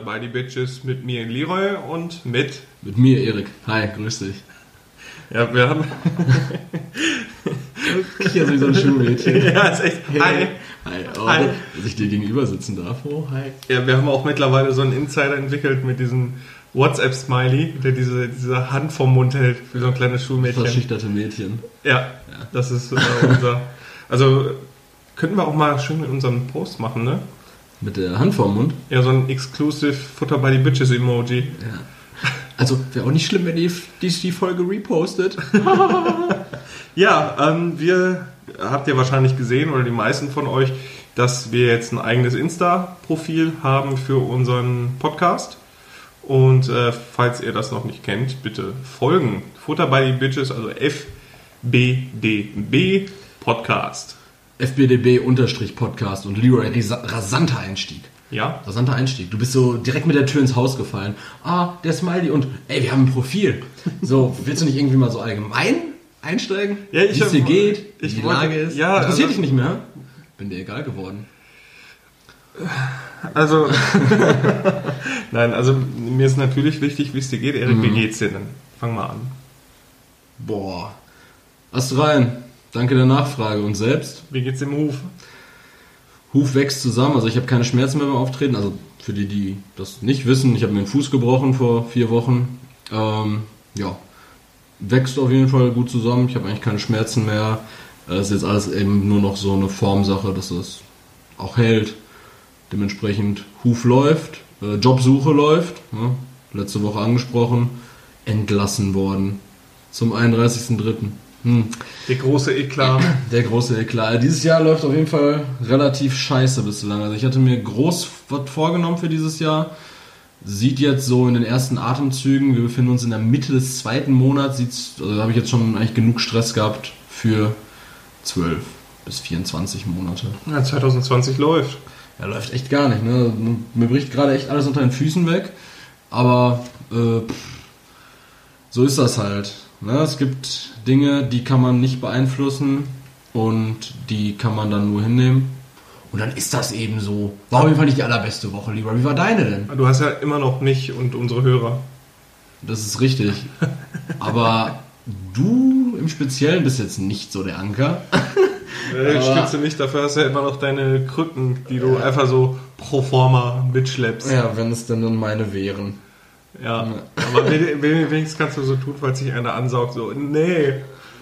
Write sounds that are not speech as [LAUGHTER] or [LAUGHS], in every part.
Butter bei die Bitches mit mir Leroy und mit. Mit mir, Erik. Hi, grüß dich. Ja, wir haben. Ich ja so ein Schulmädchen. [LAUGHS] ja, ist echt. Hi. Hi. Oh, Hi. Dass ich dir gegenüber sitzen darf. Oh, hi. Ja, wir haben auch mittlerweile so einen Insider entwickelt mit diesem WhatsApp-Smiley, der diese, diese Hand vom Mund hält für so ein kleines Schulmädchen. Verschüchterte Mädchen. Ja, das ist äh, unser. Also könnten wir auch mal schön mit unserem Post machen, ne? Mit der Hand vorm Mund. Ja, so ein Exclusive Futter by the Bitches Emoji. Ja. Also wäre auch nicht schlimm, wenn ihr die, die Folge repostet. [LAUGHS] Ja, ähm, wir habt ihr wahrscheinlich gesehen oder die meisten von euch, dass wir jetzt ein eigenes Insta-Profil haben für unseren Podcast. Und äh, falls ihr das noch nicht kennt, bitte folgen. Futter by the Bitches, also FBDB Podcast. FBDB-Podcast und Leroy rasa- rasanter Einstieg. Ja, Rasanter Einstieg. Du bist so direkt mit der Tür ins Haus gefallen. Ah, der Smiley und ey, wir haben ein Profil. So, willst du nicht irgendwie mal so allgemein einsteigen? Ja, ich Wie es dir geht, wie ich die wollte- Lage ist. ja, Interessiert also- dich nicht mehr? Bin dir egal geworden. also. [LAUGHS] Nein, also mir ist natürlich wichtig, wie es dir geht. Erik, wie geht's dir denn? Fang mal an. Boah. Ast rein. Danke der Nachfrage. Und selbst? Wie geht's dem Huf? Huf wächst zusammen, also ich habe keine Schmerzen mehr beim Auftreten. Also für die, die das nicht wissen, ich habe mir den Fuß gebrochen vor vier Wochen. Ähm, ja, wächst auf jeden Fall gut zusammen. Ich habe eigentlich keine Schmerzen mehr. Äh, Es ist jetzt alles eben nur noch so eine Formsache, dass es auch hält. Dementsprechend Huf läuft, äh, Jobsuche läuft. Ne? Letzte Woche angesprochen, entlassen worden zum 31.03. Hm. Der große Eklat. Der große Eklat. Dieses Jahr läuft auf jeden Fall relativ scheiße bislang. Also ich hatte mir groß was vorgenommen für dieses Jahr. Sieht jetzt so in den ersten Atemzügen, wir befinden uns in der Mitte des zweiten Monats, sieht's, also da habe ich jetzt schon eigentlich genug Stress gehabt für 12 bis 24 Monate. Ja, 2020 läuft. Ja, läuft echt gar nicht. Ne? Mir bricht gerade echt alles unter den Füßen weg. Aber äh, so ist das halt. Ne? Es gibt Dinge, die kann man nicht beeinflussen und die kann man dann nur hinnehmen. Und dann ist das eben so. War auf jeden Fall nicht die allerbeste Woche, lieber. Wie war deine denn? Du hast ja immer noch mich und unsere Hörer. Das ist richtig. [LAUGHS] Aber du im Speziellen bist jetzt nicht so der Anker. [LAUGHS] Äh, du nicht, dafür hast du ja immer noch deine Krücken, die du einfach so pro forma mitschleppst. Ja, wenn es denn dann meine wären. Ja. Aber wen- wen- wenigstens kannst du so tun, falls sich einer ansaugt, so, nee,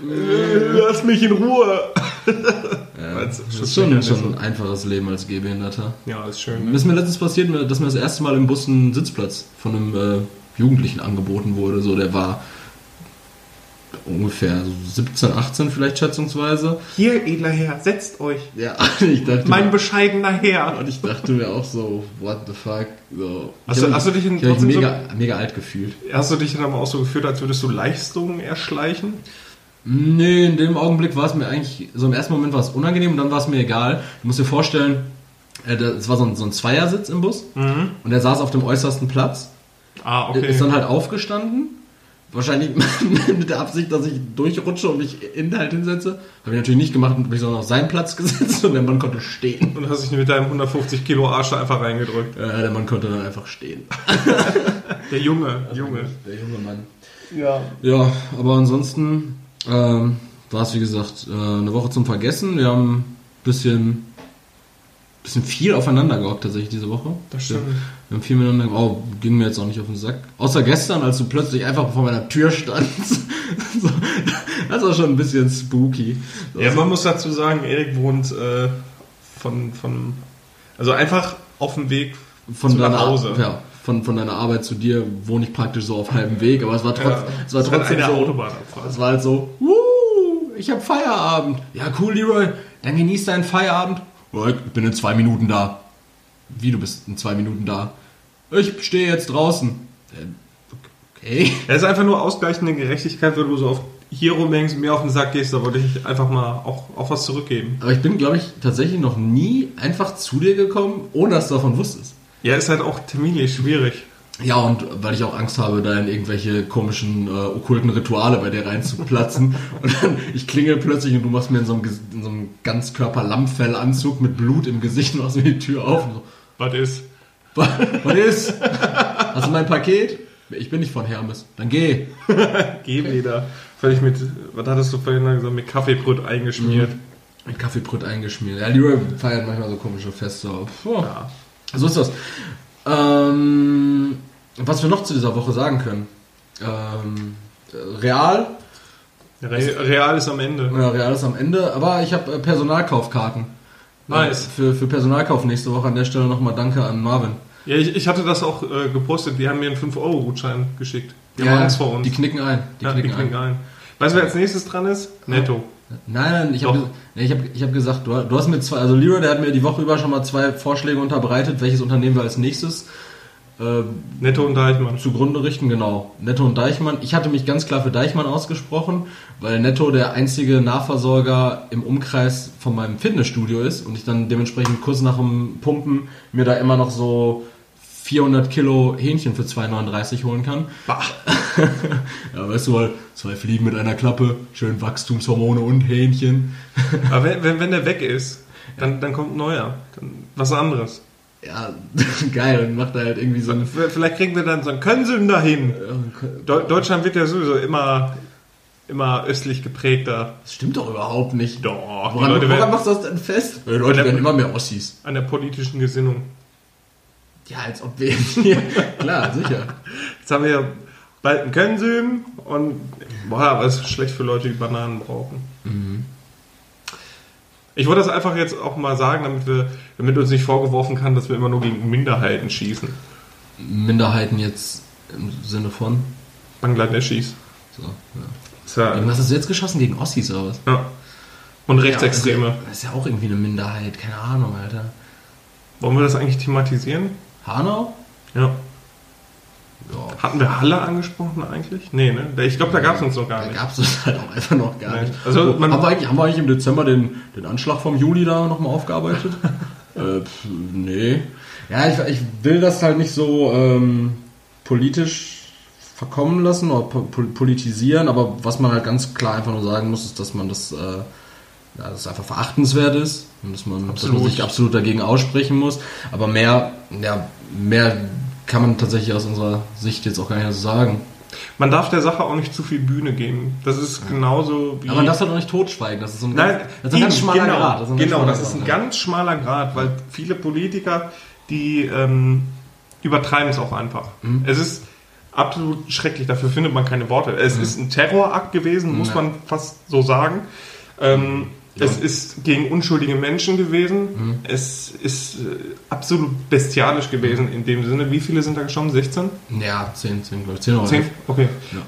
lass mich in Ruhe. Ja, [LAUGHS] das ist schon, schon ein einfaches Leben als Gehbehinderter. Ja, ist schön. Mir Ne? ist mir letztens passiert, dass mir das erste Mal im Bus ein Sitzplatz von einem äh, Jugendlichen angeboten wurde. So, der war ungefähr so 17, 18 vielleicht schätzungsweise. Hier, edler Herr, setzt euch. Ja, [LAUGHS] ich dachte, Mein bescheidener Herr. und ich dachte mir auch so, what the fuck. So. Hast du- hast du dich in- ich mich trotzdem mega, mega alt gefühlt. Hast du dich dann aber auch so gefühlt, als würdest du Leistungen erschleichen? Nee, in dem Augenblick war es mir eigentlich, so im ersten Moment war es unangenehm und dann war es mir egal. Du musst dir vorstellen, äh, das war so ein, so ein Zweiersitz im Bus und er saß auf dem äußersten Platz. Ah, okay. Ist dann halt aufgestanden. Wahrscheinlich [LAUGHS] mit der Absicht, dass ich durchrutsche und mich in halt hinsetze. Habe ich natürlich nicht gemacht und mich sondern auf seinen Platz [LAUGHS] gesetzt und der Mann konnte stehen. Und hast dich mit deinem 150 Kilo Arsch da einfach reingedrückt. Äh, der Mann konnte dann einfach stehen. [LAUGHS] Der Junge, Junge. Der junge Mann. Ja. Ja, aber ansonsten ähm, war es wie gesagt äh, eine Woche zum Vergessen. Wir haben ein bisschen, bisschen viel aufeinander gehockt tatsächlich diese Woche. Das stimmt. Wir haben viel miteinander oh, ging mir jetzt auch nicht auf den Sack. Außer gestern, als du plötzlich einfach vor meiner Tür standst. [LAUGHS] das war schon ein bisschen spooky. Ja, man muss dazu sagen, Erik wohnt äh, von, von, also einfach auf dem Weg von zu deiner, nach Hause. Ja, von, von deiner Arbeit zu dir wohne ich praktisch so auf halbem Weg, aber es war, trotz, Ja, es war trotzdem eine so, Autobahnabfahrt. es war halt so, Wuh, ich habe Feierabend. Ja, cool, Leroy, dann genieß deinen Feierabend. Ich bin in zwei Minuten da. Wie, du bist in zwei Minuten da? Ich stehe jetzt draußen. Äh, Okay. Er ist einfach nur ausgleichende Gerechtigkeit, wenn du so auf hier rumhängst und mir auf den Sack gehst, da wollte ich einfach mal auch, auch was zurückgeben. Aber ich bin, glaube ich, tatsächlich noch nie einfach zu dir gekommen, ohne dass du davon wusstest. Ja, ist halt auch terminlich schwierig. Ja, und weil ich auch Angst habe, da in irgendwelche komischen, äh, okkulten Rituale bei dir reinzuplatzen. [LAUGHS] und dann, ich klingel plötzlich und du machst mir in so einem, in so einem Ganzkörper-Lammfellanzug mit Blut im Gesicht und machst mir die Tür auf. Und so, Was ist? Was ist? Hast du mein Paket? Ich bin nicht von Hermes. Dann geh. [LAUGHS] Geh wieder. Völlig mit, was hattest du vorhin gesagt, mit Kaffeebrot eingeschmiert. Mit Kaffeebrot eingeschmiert. Ja, Leroy feiert manchmal so komische Feste. Puh. Ja. So ist das. Ähm, was wir noch zu dieser Woche sagen können. Ähm, Real. Re Real ist am Ende. Ja, Real ist am Ende. Aber ich habe äh, Personalkaufkarten. Nice. Äh, Für, für Personalkauf nächste Woche. An der Stelle nochmal Danke an Marvin. Ja, ich, ich hatte das auch äh, gepostet. Die haben mir einen 5-Euro-Gutschein geschickt. Die Ja, haben Angst vor uns. Die knicken ein. Die ja, knicken die knicken ein. Weißt du, wer als nächstes dran ist? Netto. Nein, nein, ich habe ich hab, ich hab gesagt, du, du hast mir zwei, also Leroy, der hat mir die Woche über schon mal zwei Vorschläge unterbreitet, welches Unternehmen wir als nächstes äh, Netto und Deichmann. zugrunde richten, genau. Netto und Deichmann. Ich hatte mich ganz klar für Deichmann ausgesprochen, weil Netto der einzige Nahversorger im Umkreis von meinem Fitnessstudio ist und ich dann dementsprechend kurz nach dem Pumpen mir da immer noch so 400 Kilo Hähnchen für 2,39 holen kann. Bah. [LAUGHS] Ja, weißt du, weil zwei Fliegen mit einer Klappe, schön Wachstumshormone und Hähnchen. Aber wenn, wenn, wenn der weg ist, dann, dann kommt ein neuer. Dann was anderes. Ja, [LAUGHS] geil, dann macht er halt irgendwie so ein... Vielleicht kriegen wir dann so einen Könsüm dahin. Deu- Deutschland wird ja sowieso immer, immer östlich geprägter. Das stimmt doch überhaupt nicht. Doch, Woran, Leute woran werden machst du das denn fest? Die Leute werden immer mehr Ossis. an der politischen Gesinnung. Ja, als ob wir [LAUGHS] hier... Klar, sicher. Jetzt haben wir ja bald einen Könsüm und boah, es ist schlecht für Leute, die Bananen brauchen. Ich wollte das einfach jetzt auch mal sagen, damit wir, damit uns nicht vorgeworfen kann, dass wir immer nur gegen Minderheiten schießen. Minderheiten jetzt im Sinne von... Bangladeschis. So, ja. Ist ja, Gegen was hast du jetzt geschossen? Gegen Ossis oder was? ja. Und Rechtsextreme. Ja, das ist ja auch irgendwie eine Minderheit. Keine Ahnung, Alter. Wollen wir das eigentlich thematisieren? Hanau? Ja. Ja. Hatten wir Halle angesprochen eigentlich? Nee, ne? Ich glaube, da gab es uns noch gar Da nicht. gab es das halt auch einfach noch gar Nee. nicht. Also man- haben, wir eigentlich, haben wir eigentlich im Dezember den, den Anschlag vom Juli da nochmal aufgearbeitet? [LAUGHS] äh, pf, nee. Ja, ich, ich will das halt nicht so ähm, politisch verkommen lassen oder po po- politisieren, aber was man halt ganz klar einfach nur sagen muss, ist, dass man das, äh, ja, dass es einfach verachtenswert ist und dass man, dass man sich absolut dagegen aussprechen muss. Aber mehr, ja, mehr kann man tatsächlich aus unserer Sicht jetzt auch gar nicht so sagen. Man darf der Sache auch nicht zu viel Bühne geben. Das ist genauso wie. Aber man darf halt auch nicht totschweigen. Das ist so ein, Nein, ganz, das ist ein ganz schmaler genau, Grad. Das genau, das ist ein ganz schmaler Grad, weil viele Politiker, die ähm, übertreiben es auch einfach. Mhm. Es ist absolut schrecklich, dafür findet man keine Worte. Es ist ein Terrorakt gewesen, muss Ja. man fast so sagen. Ähm, Ja. Es ist gegen unschuldige Menschen gewesen. Mhm. Es ist äh, absolut bestialisch gewesen in dem Sinne. Wie viele sind da gestorben? 16? Ja, ja 10, 10, glaube ich. 10 oder Zehn? 11. Okay. Ja.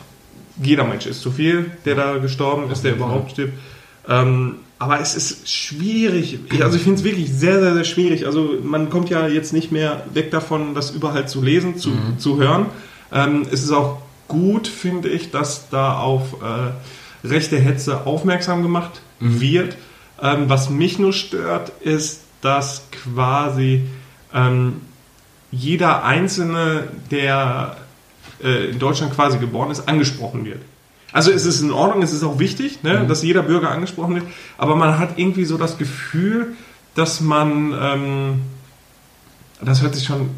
Jeder Mensch ist zu viel, der da gestorben ist, der überhaupt stirbt. Ähm, aber es ist schwierig. Ich- Also ich finde es wirklich sehr, sehr, sehr schwierig. Also man kommt ja jetzt nicht mehr weg davon, das überall zu lesen, zu, Mhm. zu hören. Ähm, es ist auch gut, finde ich, dass da auf äh, rechte Hetze aufmerksam gemacht Mhm. wird. Ähm, was mich nur stört, ist, dass quasi ähm, jeder Einzelne, der äh, in Deutschland quasi geboren ist, angesprochen wird. Also es ist in Ordnung, es ist auch wichtig, ne, dass jeder Bürger angesprochen wird, aber man hat irgendwie so das Gefühl, dass man, ähm, das hört sich schon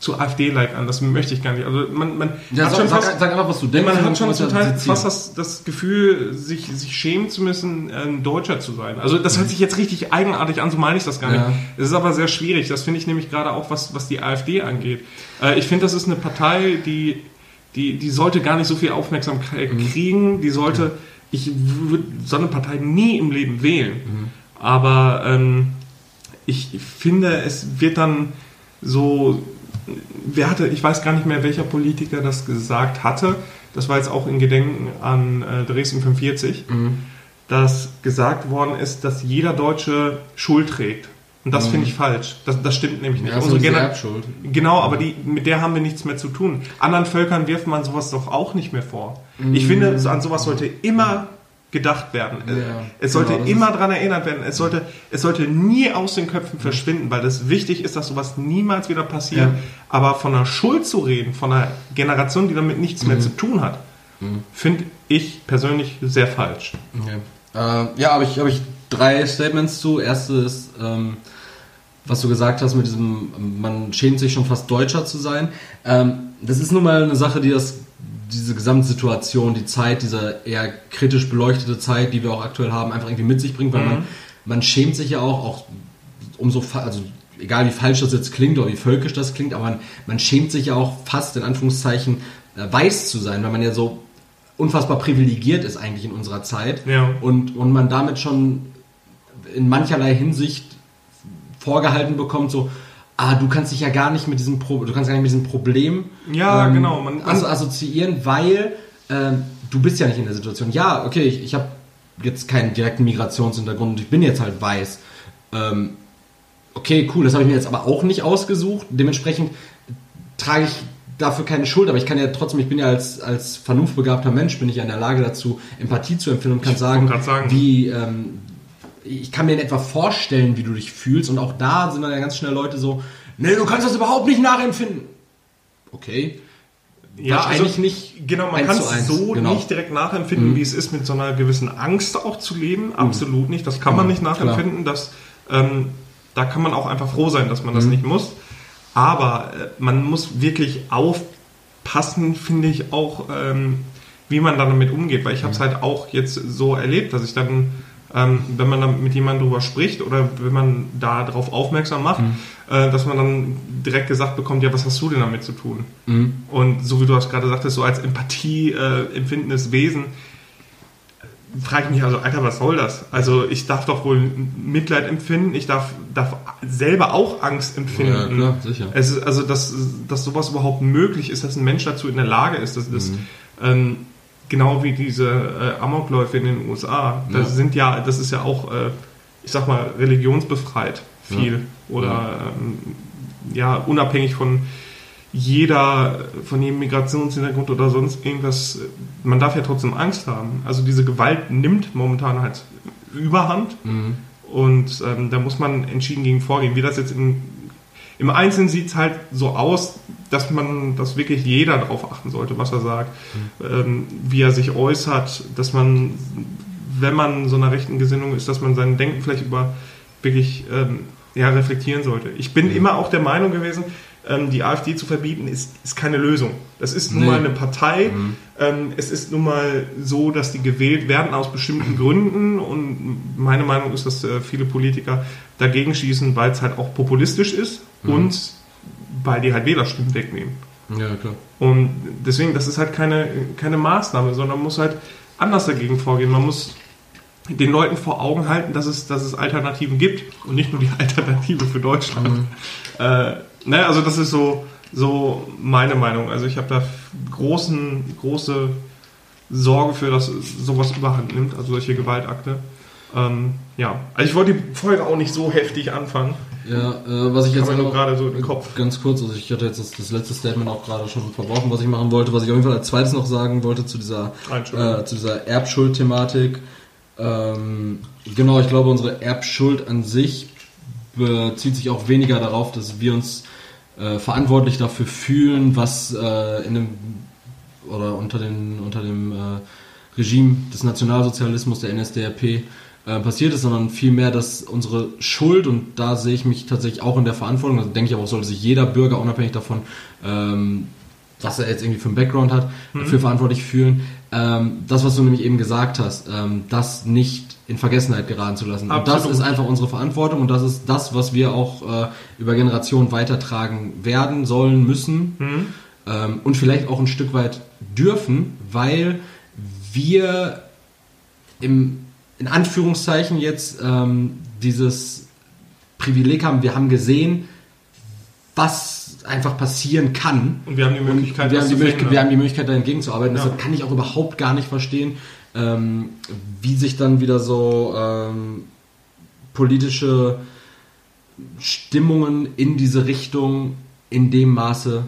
zu AfD-like an, das möchte ich gar nicht. Also man, man Ja, hat sag, schon sag, fast, sag einfach, was du denkst. man hat schon zum Teil fast das, das Gefühl, sich, sich schämen zu müssen, ein Deutscher zu sein. Also das hört sich jetzt richtig eigenartig an, so meine ich das gar Ja. nicht. Es ist aber sehr schwierig. Das finde ich nämlich gerade auch, was, was die AfD angeht. Äh, ich finde, das ist eine Partei, die, die, die sollte gar nicht so viel Aufmerksamkeit Mhm. kriegen. Die sollte, ich würde so eine Partei nie im Leben wählen. Mhm. Aber ähm, ich finde, es wird dann so, wer hatte, ich weiß gar nicht mehr, welcher Politiker das gesagt hatte, das war jetzt auch in Gedenken an äh, Dresden 45, Mhm. dass gesagt worden ist, dass jeder Deutsche Schuld trägt. Und das finde ich falsch. Das, das stimmt nämlich nicht. Mhm. Ja, Unsere Gener Erbschuld. Genau, aber die, mit der haben wir nichts mehr zu tun. Anderen Völkern wirft man sowas doch auch nicht mehr vor. Ich finde, an sowas sollte immer gedacht werden. Äh, Mhm. Ja, es sollte genau, immer daran erinnert werden. Es sollte, es sollte nie aus den Köpfen verschwinden, weil das wichtig ist, dass sowas niemals wieder passiert. Ja. Aber von einer Schuld zu reden, von einer Generation, die damit nichts Mhm. mehr zu tun hat, finde ich persönlich sehr falsch. Okay. Äh, ja, habe ich, hab ich drei Statements zu. Erstes, ähm, was du gesagt hast mit diesem, man schämt sich schon fast Deutscher zu sein. Ähm, das ist nun mal eine Sache, die das, diese Gesamtsituation, die Zeit, diese eher kritisch beleuchtete Zeit, die wir auch aktuell haben, einfach irgendwie mit sich bringt, weil Mhm. man, man schämt sich ja auch, auch umso, also egal wie falsch das jetzt klingt oder wie völkisch das klingt, aber man, man schämt sich ja auch fast in Anführungszeichen äh, weiß zu sein, weil man ja so unfassbar privilegiert ist eigentlich in unserer Zeit Ja. und, und man damit schon in mancherlei Hinsicht vorgehalten bekommt, so, ah, du kannst dich ja gar nicht mit diesem Pro du kannst gar nicht mit diesem Problem Ja, genau, man- man- also assoziieren, weil ähm, du bist ja nicht in der Situation. Ja, okay, ich, ich habe jetzt keinen direkten Migrationshintergrund und ich bin jetzt halt weiß. Ähm, okay, cool, das habe ich mir jetzt aber auch nicht ausgesucht. Dementsprechend trage ich dafür keine Schuld, aber ich kann ja trotzdem, ich bin ja als, als vernunftbegabter Mensch, bin ich ja in der Lage dazu, Empathie zu empfinden und kann sagen, sagen. wie, ähm, ich kann mir in etwa vorstellen, wie du dich fühlst und auch da sind dann ja ganz schnell Leute so, nee, du kannst das überhaupt nicht nachempfinden. Okay. Wahrscheinlich nicht Genau, man kann es so genau. nicht direkt nachempfinden, Mhm. wie es ist, mit so einer gewissen Angst auch zu leben. Absolut nicht. Das kann man Mhm, nicht nachempfinden. Das, ähm, da kann man auch einfach froh sein, dass man das Mhm. nicht muss. Aber äh, man muss wirklich aufpassen, finde ich auch, ähm, wie man dann damit umgeht. Weil ich habe es halt auch jetzt so erlebt, dass ich dann, ähm, wenn man dann mit jemandem drüber spricht oder wenn man da darauf aufmerksam macht, äh, dass man dann direkt gesagt bekommt, ja, was hast du denn damit zu tun? Mhm. Und so wie du das gerade sagtest, so als Empathie äh, empfindendes Wesen, frage ich mich also, Alter, was soll das? Also ich darf doch wohl Mitleid empfinden, ich darf, darf selber auch Angst empfinden. Ja, klar, sicher. Es ist also, dass, dass sowas überhaupt möglich ist, dass ein Mensch dazu in der Lage ist, dass das ähm, genau wie diese äh, Amokläufe in den USA, das Ja. sind ja, das ist ja auch, äh, ich sag mal, religionsbefreit viel oder ähm, ja, unabhängig von jeder, von jedem Migrationshintergrund oder sonst irgendwas, man darf ja trotzdem Angst haben. Also diese Gewalt nimmt momentan halt Überhand Mhm. und ähm, da muss man entschieden gegen vorgehen. Wie das jetzt im, im Einzelnen sieht es halt so aus, dass man, dass wirklich jeder darauf achten sollte, was er sagt, ähm, wie er sich äußert, dass man, wenn man so einer rechten Gesinnung ist, dass man sein Denken vielleicht über wirklich ähm, ja, reflektieren sollte. Ich bin immer auch der Meinung gewesen, ähm, die AfD zu verbieten, ist, ist keine Lösung. Das ist nun Nee. mal eine Partei. Ähm, es ist nun mal so, dass die gewählt werden aus bestimmten Gründen und meine Meinung ist, dass äh, viele Politiker dagegen schießen, weil es halt auch populistisch ist und weil die halt Wählerstimmen wegnehmen. Ja, klar. Und deswegen, das ist halt keine, keine Maßnahme, sondern man muss halt anders dagegen vorgehen. Man muss den Leuten vor Augen halten, dass es, dass es Alternativen gibt und nicht nur die [LAUGHS] Alternative für Deutschland. Äh, ne, also das ist so, so meine Meinung. Also ich habe da großen, große Sorge für, dass sowas überhand nimmt, also solche Gewaltakte. Ähm, ja, also ich wollte die Folge auch nicht so heftig anfangen. Ja, äh, was ich jetzt noch- gerade so im Kopf. Ganz kurz, also ich hatte jetzt das, das letzte Statement auch gerade schon verbrochen, was ich machen wollte. Was ich auf jeden Fall als zweites noch sagen wollte zu dieser, äh, zu dieser Erbschuld-Thematik. Ähm, genau, ich glaube, unsere Erbschuld an sich bezieht sich auch weniger darauf, dass wir uns äh, verantwortlich dafür fühlen, was äh, in dem oder unter, den, unter dem äh, Regime des Nationalsozialismus, der NSDAP, äh, passiert ist, sondern vielmehr, dass unsere Schuld, und da sehe ich mich tatsächlich auch in der Verantwortung, also denke ich aber auch, sollte sich jeder Bürger, unabhängig davon, ähm, was er jetzt irgendwie für einen Background hat, dafür verantwortlich fühlen. Ähm, das, was du nämlich eben gesagt hast, ähm, das nicht in Vergessenheit geraten zu lassen. Und das Absolut. ist einfach unsere Verantwortung und das ist das, was wir auch äh, über Generationen weitertragen werden, sollen, müssen Hm? ähm, und vielleicht auch ein Stück weit dürfen, weil wir im, in Anführungszeichen jetzt ähm, dieses Privileg haben, wir haben gesehen, was einfach passieren kann. Und wir haben die Möglichkeit, wir, das haben die verhindern. wir haben die Möglichkeit, da entgegenzuarbeiten. Ja. Deshalb kann ich auch überhaupt gar nicht verstehen, ähm, wie sich dann wieder so ähm, politische Stimmungen in diese Richtung in dem Maße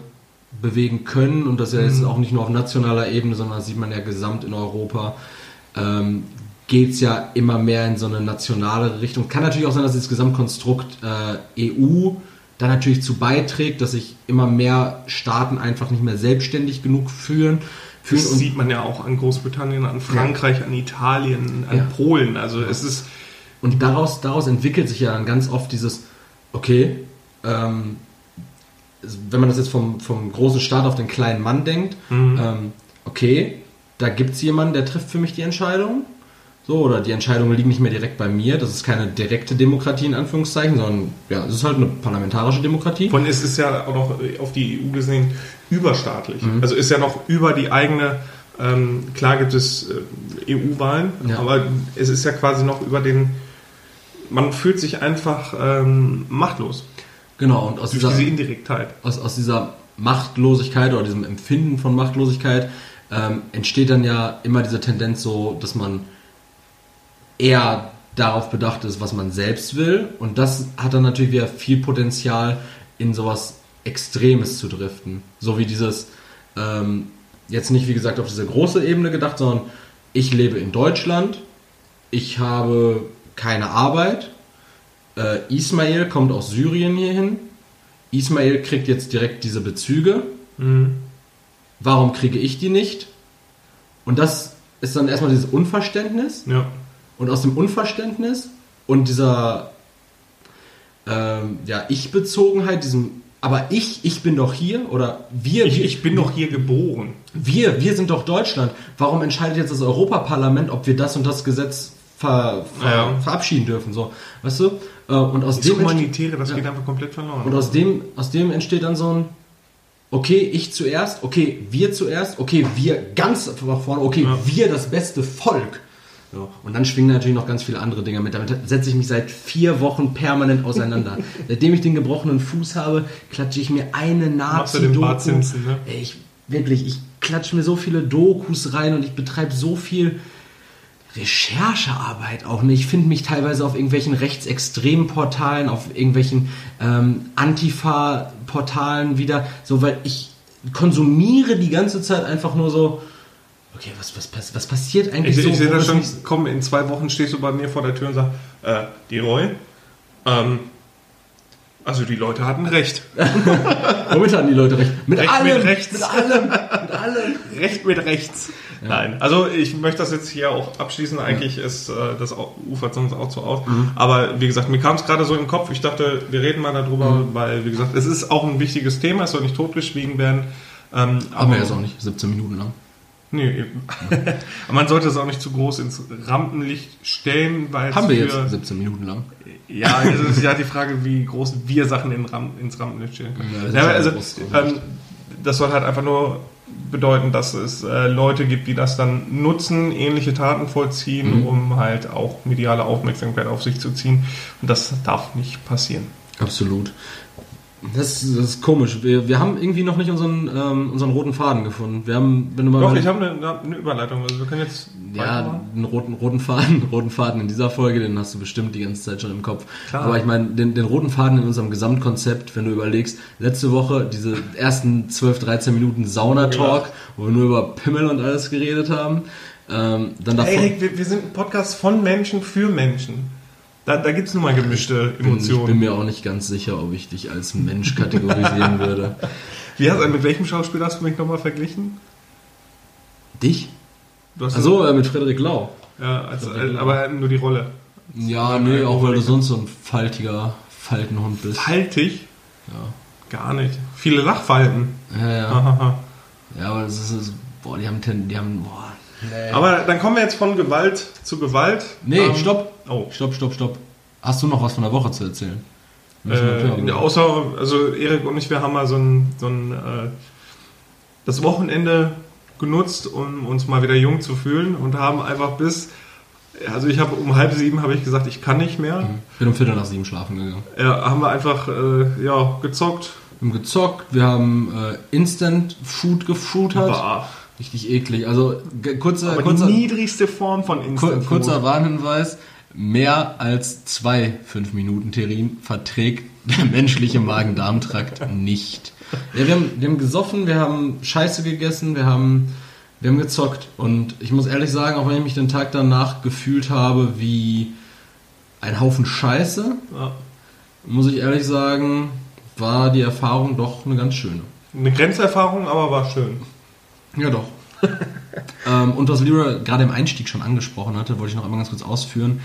bewegen können. Und das ja jetzt Mhm. auch nicht nur auf nationaler Ebene, sondern das sieht man ja gesamt in Europa. Ähm, geht es ja immer mehr in so eine nationale Richtung. Kann natürlich auch sein, dass das Gesamtkonstrukt äh, EU da natürlich zu beiträgt, dass sich immer mehr Staaten einfach nicht mehr selbstständig genug fühlen. Das sieht man ja auch an Großbritannien, an Frankreich, an Italien, an Ja. Polen. Also es ist Und daraus, daraus entwickelt sich ja dann ganz oft dieses, okay, ähm, wenn man das jetzt vom, vom großen Staat auf den kleinen Mann denkt, Mhm. ähm, okay, da gibt es jemanden, der trifft für mich die Entscheidung. So, oder die Entscheidungen liegen nicht mehr direkt bei mir. Das ist keine direkte Demokratie in Anführungszeichen, sondern ja, es ist halt eine parlamentarische Demokratie. Von es ist ja auch noch auf die EU gesehen überstaatlich. Mhm. Also ist ja noch über die eigene, ähm, klar gibt es äh, EU-Wahlen, Ja. aber es ist ja quasi noch über den, man fühlt sich einfach ähm, machtlos Genau, und aus durch dieser, diese Indirektheit. aus, aus dieser Machtlosigkeit oder diesem Empfinden von Machtlosigkeit ähm, entsteht dann ja immer diese Tendenz so, dass man eher darauf bedacht ist, was man selbst will. Und das hat dann natürlich wieder viel Potenzial, in sowas Extremes zu driften. So wie dieses, ähm, jetzt nicht wie gesagt auf diese große Ebene gedacht, sondern ich lebe in Deutschland, ich habe keine Arbeit, äh, Ismail kommt aus Syrien hierhin, Ismail kriegt jetzt direkt diese Bezüge, Mhm. warum kriege ich die nicht? Und das ist dann erstmal dieses Unverständnis. Ja. Und aus dem Unverständnis und dieser ähm, ja, Ich-Bezogenheit, diesem aber ich, ich bin doch hier oder wir, Ich, wir, ich bin doch hier geboren. wir, wir sind doch Deutschland. Warum entscheidet jetzt das Europaparlament, ob wir das und das Gesetz ver, ver, Ja. verabschieden dürfen? So, weißt du? Äh, Und aus Das dem Humanitäre, das Ja. geht einfach komplett verloren. und aus dem, aus dem entsteht dann so ein, okay, ich zuerst, okay, wir zuerst, okay, wir ganz nach vorne, okay, Ja. wir das beste Volk. So. Und dann schwingen natürlich noch ganz viele andere Dinge mit. Damit setze ich mich seit vier Wochen permanent auseinander. [LAUGHS] Seitdem ich den gebrochenen Fuß habe, klatsche ich mir eine Machst du den Bart. Simpson, ne? Ey, Ich, wirklich, ich klatsche mir so viele Dokus rein und ich betreibe so viel Recherchearbeit auch nicht. Ich finde mich teilweise auf irgendwelchen rechtsextremen Portalen, auf irgendwelchen ähm, Antifa-Portalen wieder, so weil ich konsumiere die ganze Zeit einfach nur so, okay, was, was, was passiert eigentlich Ich, so? ich sehe das schon, mich- komm, in zwei Wochen stehst du bei mir vor der Tür und sagst, äh, die Roy, ähm, also die Leute hatten recht. [LAUGHS] Womit hatten die Leute recht? Mit Recht allem! mit rechts. Mit allem! Mit allem! [LAUGHS] Recht mit rechts. Nein, also ich möchte das jetzt hier auch abschließen. Eigentlich ist äh, das ufert sonst auch so aus. Mhm. Aber wie gesagt, mir kam es gerade so im Kopf. Ich dachte, wir reden mal darüber, Mhm. weil wie gesagt, es ist auch ein wichtiges Thema. Es soll nicht totgeschwiegen werden. Ähm, Aber er ist auch nicht 17 Minuten lang. Nee, eben. [LAUGHS] Aber man sollte es auch nicht zu groß ins Rampenlicht stellen, weil es Haben wir für, jetzt 17 Minuten lang. Ja, es ist ja die Frage, wie groß wir Sachen in Ram ins Rampenlicht stellen können. Ja, das Ja, also, ähm, das soll halt einfach nur bedeuten, dass es äh, Leute gibt, die das dann nutzen, ähnliche Taten vollziehen, Mhm. um halt auch mediale Aufmerksamkeit auf sich zu ziehen. Und das darf nicht passieren. Absolut. Das, das ist komisch. Wir, wir haben irgendwie noch nicht unseren, ähm, unseren roten Faden gefunden. Wir haben, wenn du mal Doch, ich habe eine, eine Überleitung. Also wir können jetzt ja, einen roten, roten Faden, [LAUGHS] roten Faden in dieser Folge, den hast du bestimmt die ganze Zeit schon im Kopf. Klar. Aber ich meine, den, den roten Faden in unserem Gesamtkonzept, wenn du überlegst, letzte Woche diese ersten 12, 13 Minuten Sauna-Talk, wo wir nur über Pimmel und alles geredet haben. Ähm, dann davor, Erik, wir, wir sind ein Podcast von Menschen für Menschen. Da, da gibt es nun mal gemischte bin, ich Emotionen. bin mir auch nicht ganz sicher, ob ich dich als Mensch kategorisieren würde. [LAUGHS] Wie hast, mit welchem Schauspieler hast du mich nochmal verglichen? Dich? Also äh, mit Frederik Lau. ja, als, Frederik Lau. aber nur die Rolle. Ja, nee, auch weil du sonst so ein faltiger Faltenhund bist. Faltig? Ja. Gar nicht. Viele Lachfalten. Ja, ja. Ja, aber das ist, boah, die haben, die haben, boah. Nee. Aber dann kommen wir jetzt von Gewalt zu Gewalt. nee, Ähm, stopp. Oh. Stopp, stopp, stopp. Hast du noch was von der Woche zu erzählen? Äh, außer, also Erik und ich, wir haben mal so ein, so ein äh, das Wochenende genutzt, um uns mal wieder jung zu fühlen und haben einfach bis, also ich habe um halb sieben habe ich gesagt, ich kann nicht mehr. Ich bin um Viertel nach sieben schlafen gegangen. Ja, haben wir einfach äh, ja, gezockt. Wir haben gezockt, wir haben äh, Instant Food gefruitert. Bah. Richtig eklig. Also kurzer, Aber kurzer, die niedrigste Form von Instant kurzer Warnhinweis. Mehr als zwei 5-Minuten-Terrin verträgt der menschliche Magen-Darm-Trakt nicht. Ja, wir, haben, wir haben gesoffen, wir haben Scheiße gegessen, wir haben, wir haben gezockt. Und ich muss ehrlich sagen, auch wenn ich mich den Tag danach gefühlt habe wie ein Haufen Scheiße, Ja. muss ich ehrlich sagen, war die Erfahrung doch eine ganz schöne. Eine Grenzerfahrung, aber war schön. Ja, doch. Ähm, und was Lyra gerade im Einstieg schon angesprochen hatte, wollte ich noch einmal ganz kurz ausführen.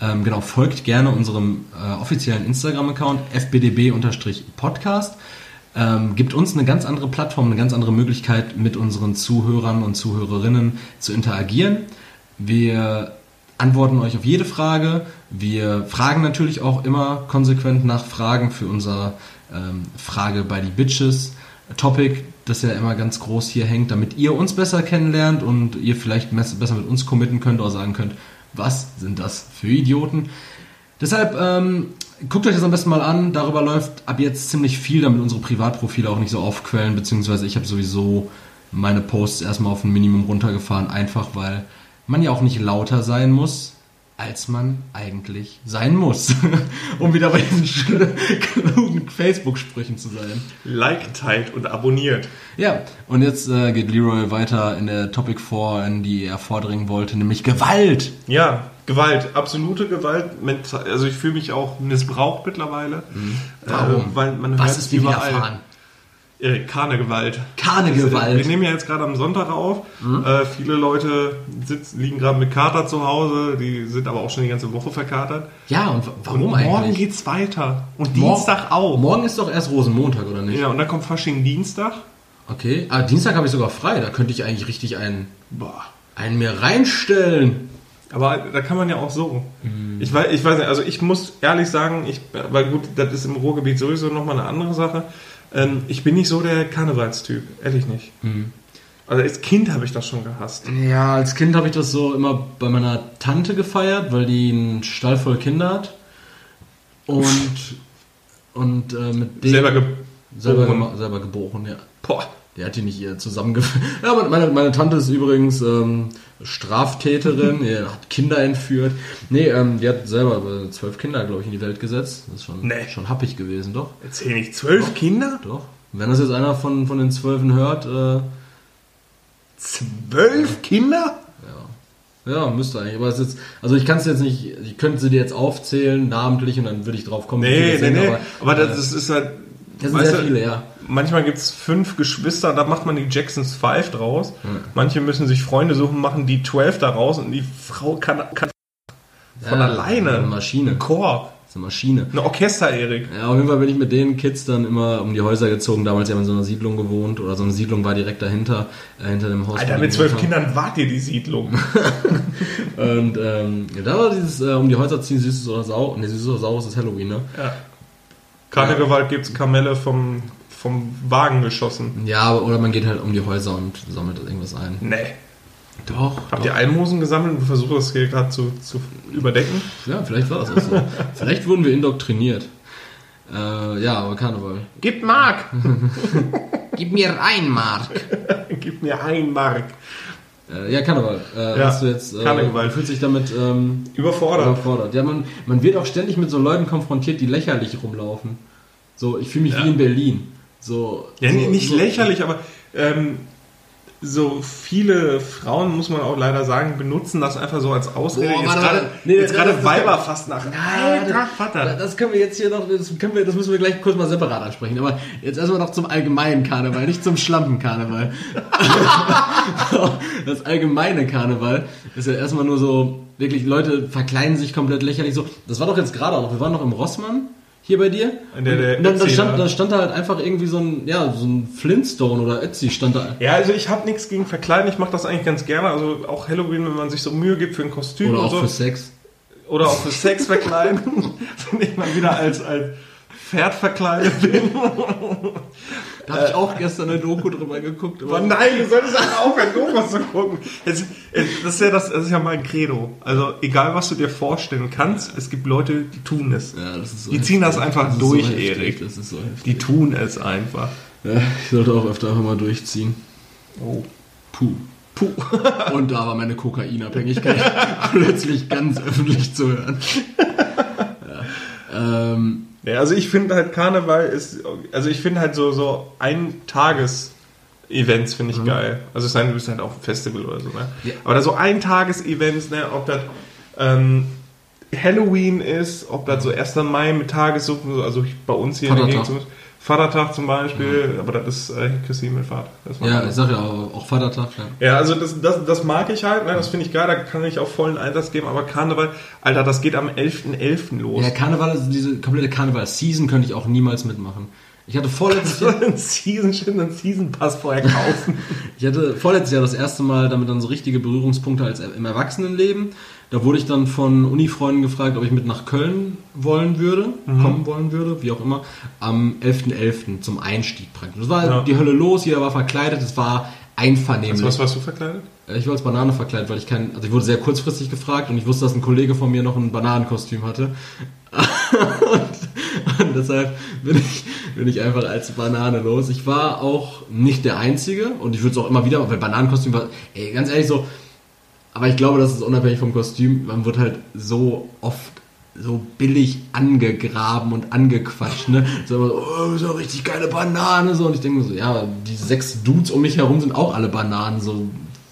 Ähm, genau, folgt gerne unserem äh, offiziellen Instagram-Account fbdb-podcast. Ähm, gibt uns eine ganz andere Plattform, eine ganz andere Möglichkeit, mit unseren Zuhörern und Zuhörerinnen zu interagieren. Wir antworten euch auf jede Frage. Wir fragen natürlich auch immer konsequent nach Fragen für unser ähm, Frage bei die Bitches Topic, das ja immer ganz groß hier hängt, damit ihr uns besser kennenlernt und ihr vielleicht besser mit uns committen könnt oder sagen könnt, was sind das für Idioten. Deshalb ähm, guckt euch das am besten mal an. Darüber läuft ab jetzt ziemlich viel, damit unsere Privatprofile auch nicht so aufquellen, beziehungsweise ich habe sowieso meine Posts erstmal auf ein Minimum runtergefahren, einfach weil man ja auch nicht lauter sein muss, als man eigentlich sein muss. [LAUGHS] um wieder bei diesen klugen Facebook-Sprüchen zu sein. Like, teilt und abonniert. Ja, und jetzt äh, geht Leroy weiter in der Topic 4, in die er vordringen wollte, nämlich Gewalt. Ja, Gewalt, absolute Gewalt. Also ich fühle mich auch missbraucht mittlerweile. Mhm. Warum? Äh, weil man Was ist dir widerfahren? Äh, Karnegewalt. Karnegewalt. Wir nehmen ja jetzt gerade am Sonntag auf. Mhm. Äh, viele Leute sitzen, liegen gerade mit Kater zu Hause, die sind aber auch schon die ganze Woche verkatert. Ja, und warum und morgen eigentlich? Morgen geht's weiter. Und Mor Dienstag auch. Morgen ist doch erst Rosenmontag, oder nicht? Ja, und dann kommt Fasching Dienstag. Okay. Ah, Dienstag habe ich sogar frei. Da könnte ich eigentlich richtig einen, Boah. einen mir reinstellen. Aber da kann man ja auch so. Mhm. Ich, weiß, ich weiß nicht, also ich muss ehrlich sagen, ich, weil gut, das ist im Ruhrgebiet sowieso nochmal eine andere Sache. Ähm, ich bin nicht so der Karnevalstyp, ehrlich nicht. Mhm. Also als Kind habe ich das schon gehasst. Ja, als Kind habe ich das so immer bei meiner Tante gefeiert, weil die einen Stall voll Kinder hat. Und, und äh, mit dem. Selber geboren. Selber, selber geboren, ja. Boah. Die hat die nicht ihr zusammengeführt. [LAUGHS] Ja, meine, meine Tante ist übrigens ähm, Straftäterin, [LAUGHS] die hat Kinder entführt. Nee, ähm, die hat selber äh, zwölf Kinder, glaube ich, in die Welt gesetzt. Das ist schon, nee. schon happig gewesen, doch. Erzähl nicht, zwölf doch, Kinder? Doch. Wenn das jetzt einer von, von den Zwölfen hört. Äh, zwölf Kinder? Ja. Ja, müsste eigentlich. Aber es ist jetzt, also ich kann es jetzt nicht, ich könnte sie dir jetzt aufzählen, namentlich, und dann würde ich drauf kommen. Nee, nee, nee. Aber, aber das, äh, ist halt. Das sind sehr viele, ja manchmal gibt es fünf Geschwister, da macht man die Jacksons Five draus. Mhm. Manche müssen sich Freunde suchen, machen die 12 daraus und die Frau kann, kann von ja, alleine. Eine Maschine. Ein Chor. Das ist eine Maschine. Ein Orchester, Erik. Ja, auf jeden Fall bin ich mit den Kids dann immer um die Häuser gezogen. Damals ja in so einer Siedlung gewohnt oder so eine Siedlung war direkt dahinter, äh, hinter dem Haus. Alter, mit zwölf Kindern wart ihr die Siedlung. [LAUGHS] und ähm, ja, da war dieses äh, um die Häuser ziehen, süßes oder sau. Ne, süßes oder saures ist Halloween, ne? Ja. Keine ja. Gewalt gibt's Kamelle vom vom Wagen geschossen. Ja, oder man geht halt um die Häuser und sammelt irgendwas ein. Nee. Doch. Habt doch. ihr Almosen gesammelt und versucht das hier gerade zu, zu überdecken? Ja, vielleicht war das auch so. [LAUGHS] vielleicht wurden wir indoktriniert. Äh, ja, aber Karneval. Gib Mark! [LAUGHS] Gib mir ein Mark! [LAUGHS] Gib mir ein Mark! Äh, ja, Karneval. Äh, ja, hast du jetzt, äh, Karneval. fühlt sich damit ähm, überfordert. überfordert. Ja, man, man wird auch ständig mit so Leuten konfrontiert, die lächerlich rumlaufen. So, ich fühle mich ja. wie in Berlin. So, ja, so, nicht so, lächerlich, aber ähm, so viele Frauen, muss man auch leider sagen, benutzen das einfach so als Ausrede. Boah, jetzt gerade nee, jetzt gerade Weiber fast nach. Alter, Vater. Das können wir jetzt hier noch, das, können wir, das müssen wir gleich kurz mal separat ansprechen. Aber jetzt erstmal noch zum allgemeinen Karneval, nicht zum Schlampenkarneval. [LAUGHS] das allgemeine Karneval ist ja erstmal nur so, wirklich, Leute verkleiden sich komplett lächerlich so. Das war doch jetzt gerade auch noch, wir waren noch im Rossmann hier bei dir. Der, der und dann, dann, stand, dann stand da halt einfach irgendwie so ein, ja, so ein Flintstone oder Etsy stand da. Ja, also ich habe nichts gegen Verkleiden, ich mache das eigentlich ganz gerne. Also auch Halloween, wenn man sich so Mühe gibt für ein Kostüm. Oder auch so. für Sex. Oder auch für Sex verkleiden. [LAUGHS] Finde ich mal wieder als, als Pferd verkleidet bin. [LAUGHS] Da habe ich auch gestern eine Doku drüber geguckt. Aber nein, du solltest auch aufhören, Dokus zu gucken. Das, ist ja das, das ist ja mein Credo. Also egal, was du dir vorstellen kannst, es gibt Leute, die tun es. Ja, so die heftig. ziehen das einfach das durch, so Erik. So heftig. Die tun es einfach. Ja, ich sollte auch öfter einfach mal durchziehen. Oh. Puh. Puh. [LAUGHS] Und da war meine Kokainabhängigkeit [LAUGHS] plötzlich ganz öffentlich zu hören. Ja. Ähm, ja, also ich finde halt Karneval ist, also ich finde halt so, so ein Tages Events finde ich mhm. geil. Also es sei denn, du bist halt auf einem Festival oder so, ne? Ja. Aber da so ein Tages-Events, ne, ob das ähm, Halloween ist, ob das so 1. Mai mit Tagessuchen, also bei uns hier Vatertag. in der Gegend Vatertag zum Beispiel, aber das ist äh, Christine mit Vater. Ja, ich sag ja auch, auch Vatertag. Ja. Ja, also das, das, das mag ich halt, ne? das finde ich geil, da kann ich auch vollen Einsatz geben, aber Karneval, Alter, das geht am 11.11. los. Ja, Karneval, also diese komplette Karneval-Season könnte ich auch niemals mitmachen. Ich hatte vorletztes [LAUGHS] Jahr, einen Season, einen Season-Pass vorher kaufen. [LAUGHS] ich hatte vorletztes Jahr das erste Mal damit dann so richtige Berührungspunkte als im Erwachsenenleben. Da wurde ich dann von Unifreunden gefragt, ob ich mit nach Köln wollen würde, kommen wollen würde, wie auch immer, am 11.11. zum Einstieg praktisch. Das war Ja. die Hölle los, jeder war verkleidet, es war einvernehmlich. Also was warst du verkleidet? Ich war als Banane verkleidet, weil ich kein, also ich wurde sehr kurzfristig gefragt und ich wusste, dass ein Kollege von mir noch ein Bananenkostüm hatte. [LAUGHS] und, und deshalb bin ich, bin ich einfach als Banane los. Ich war auch nicht der Einzige und ich würde es auch immer wieder, weil Bananenkostüm war, ey, ganz ehrlich so, aber ich glaube, das ist unabhängig vom Kostüm, man wird halt so oft so billig angegraben und angequatscht, ne? So, immer so, oh, so richtig geile Banane, so. Und ich denke mir so, ja, die sechs Dudes um mich herum sind auch alle Bananen, so,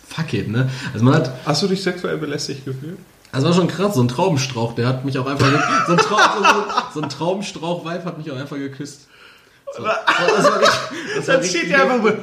fuck it, ne? Also man hat, Hast du dich sexuell belästigt gefühlt? das war schon krass, so ein Traubenstrauch, der hat mich auch einfach, so ein, Trau so, so, so ein Traubenstrauch-Vibe hat mich auch einfach geküsst. So, das war richtig, [LAUGHS] das Dann steht ja einfach mal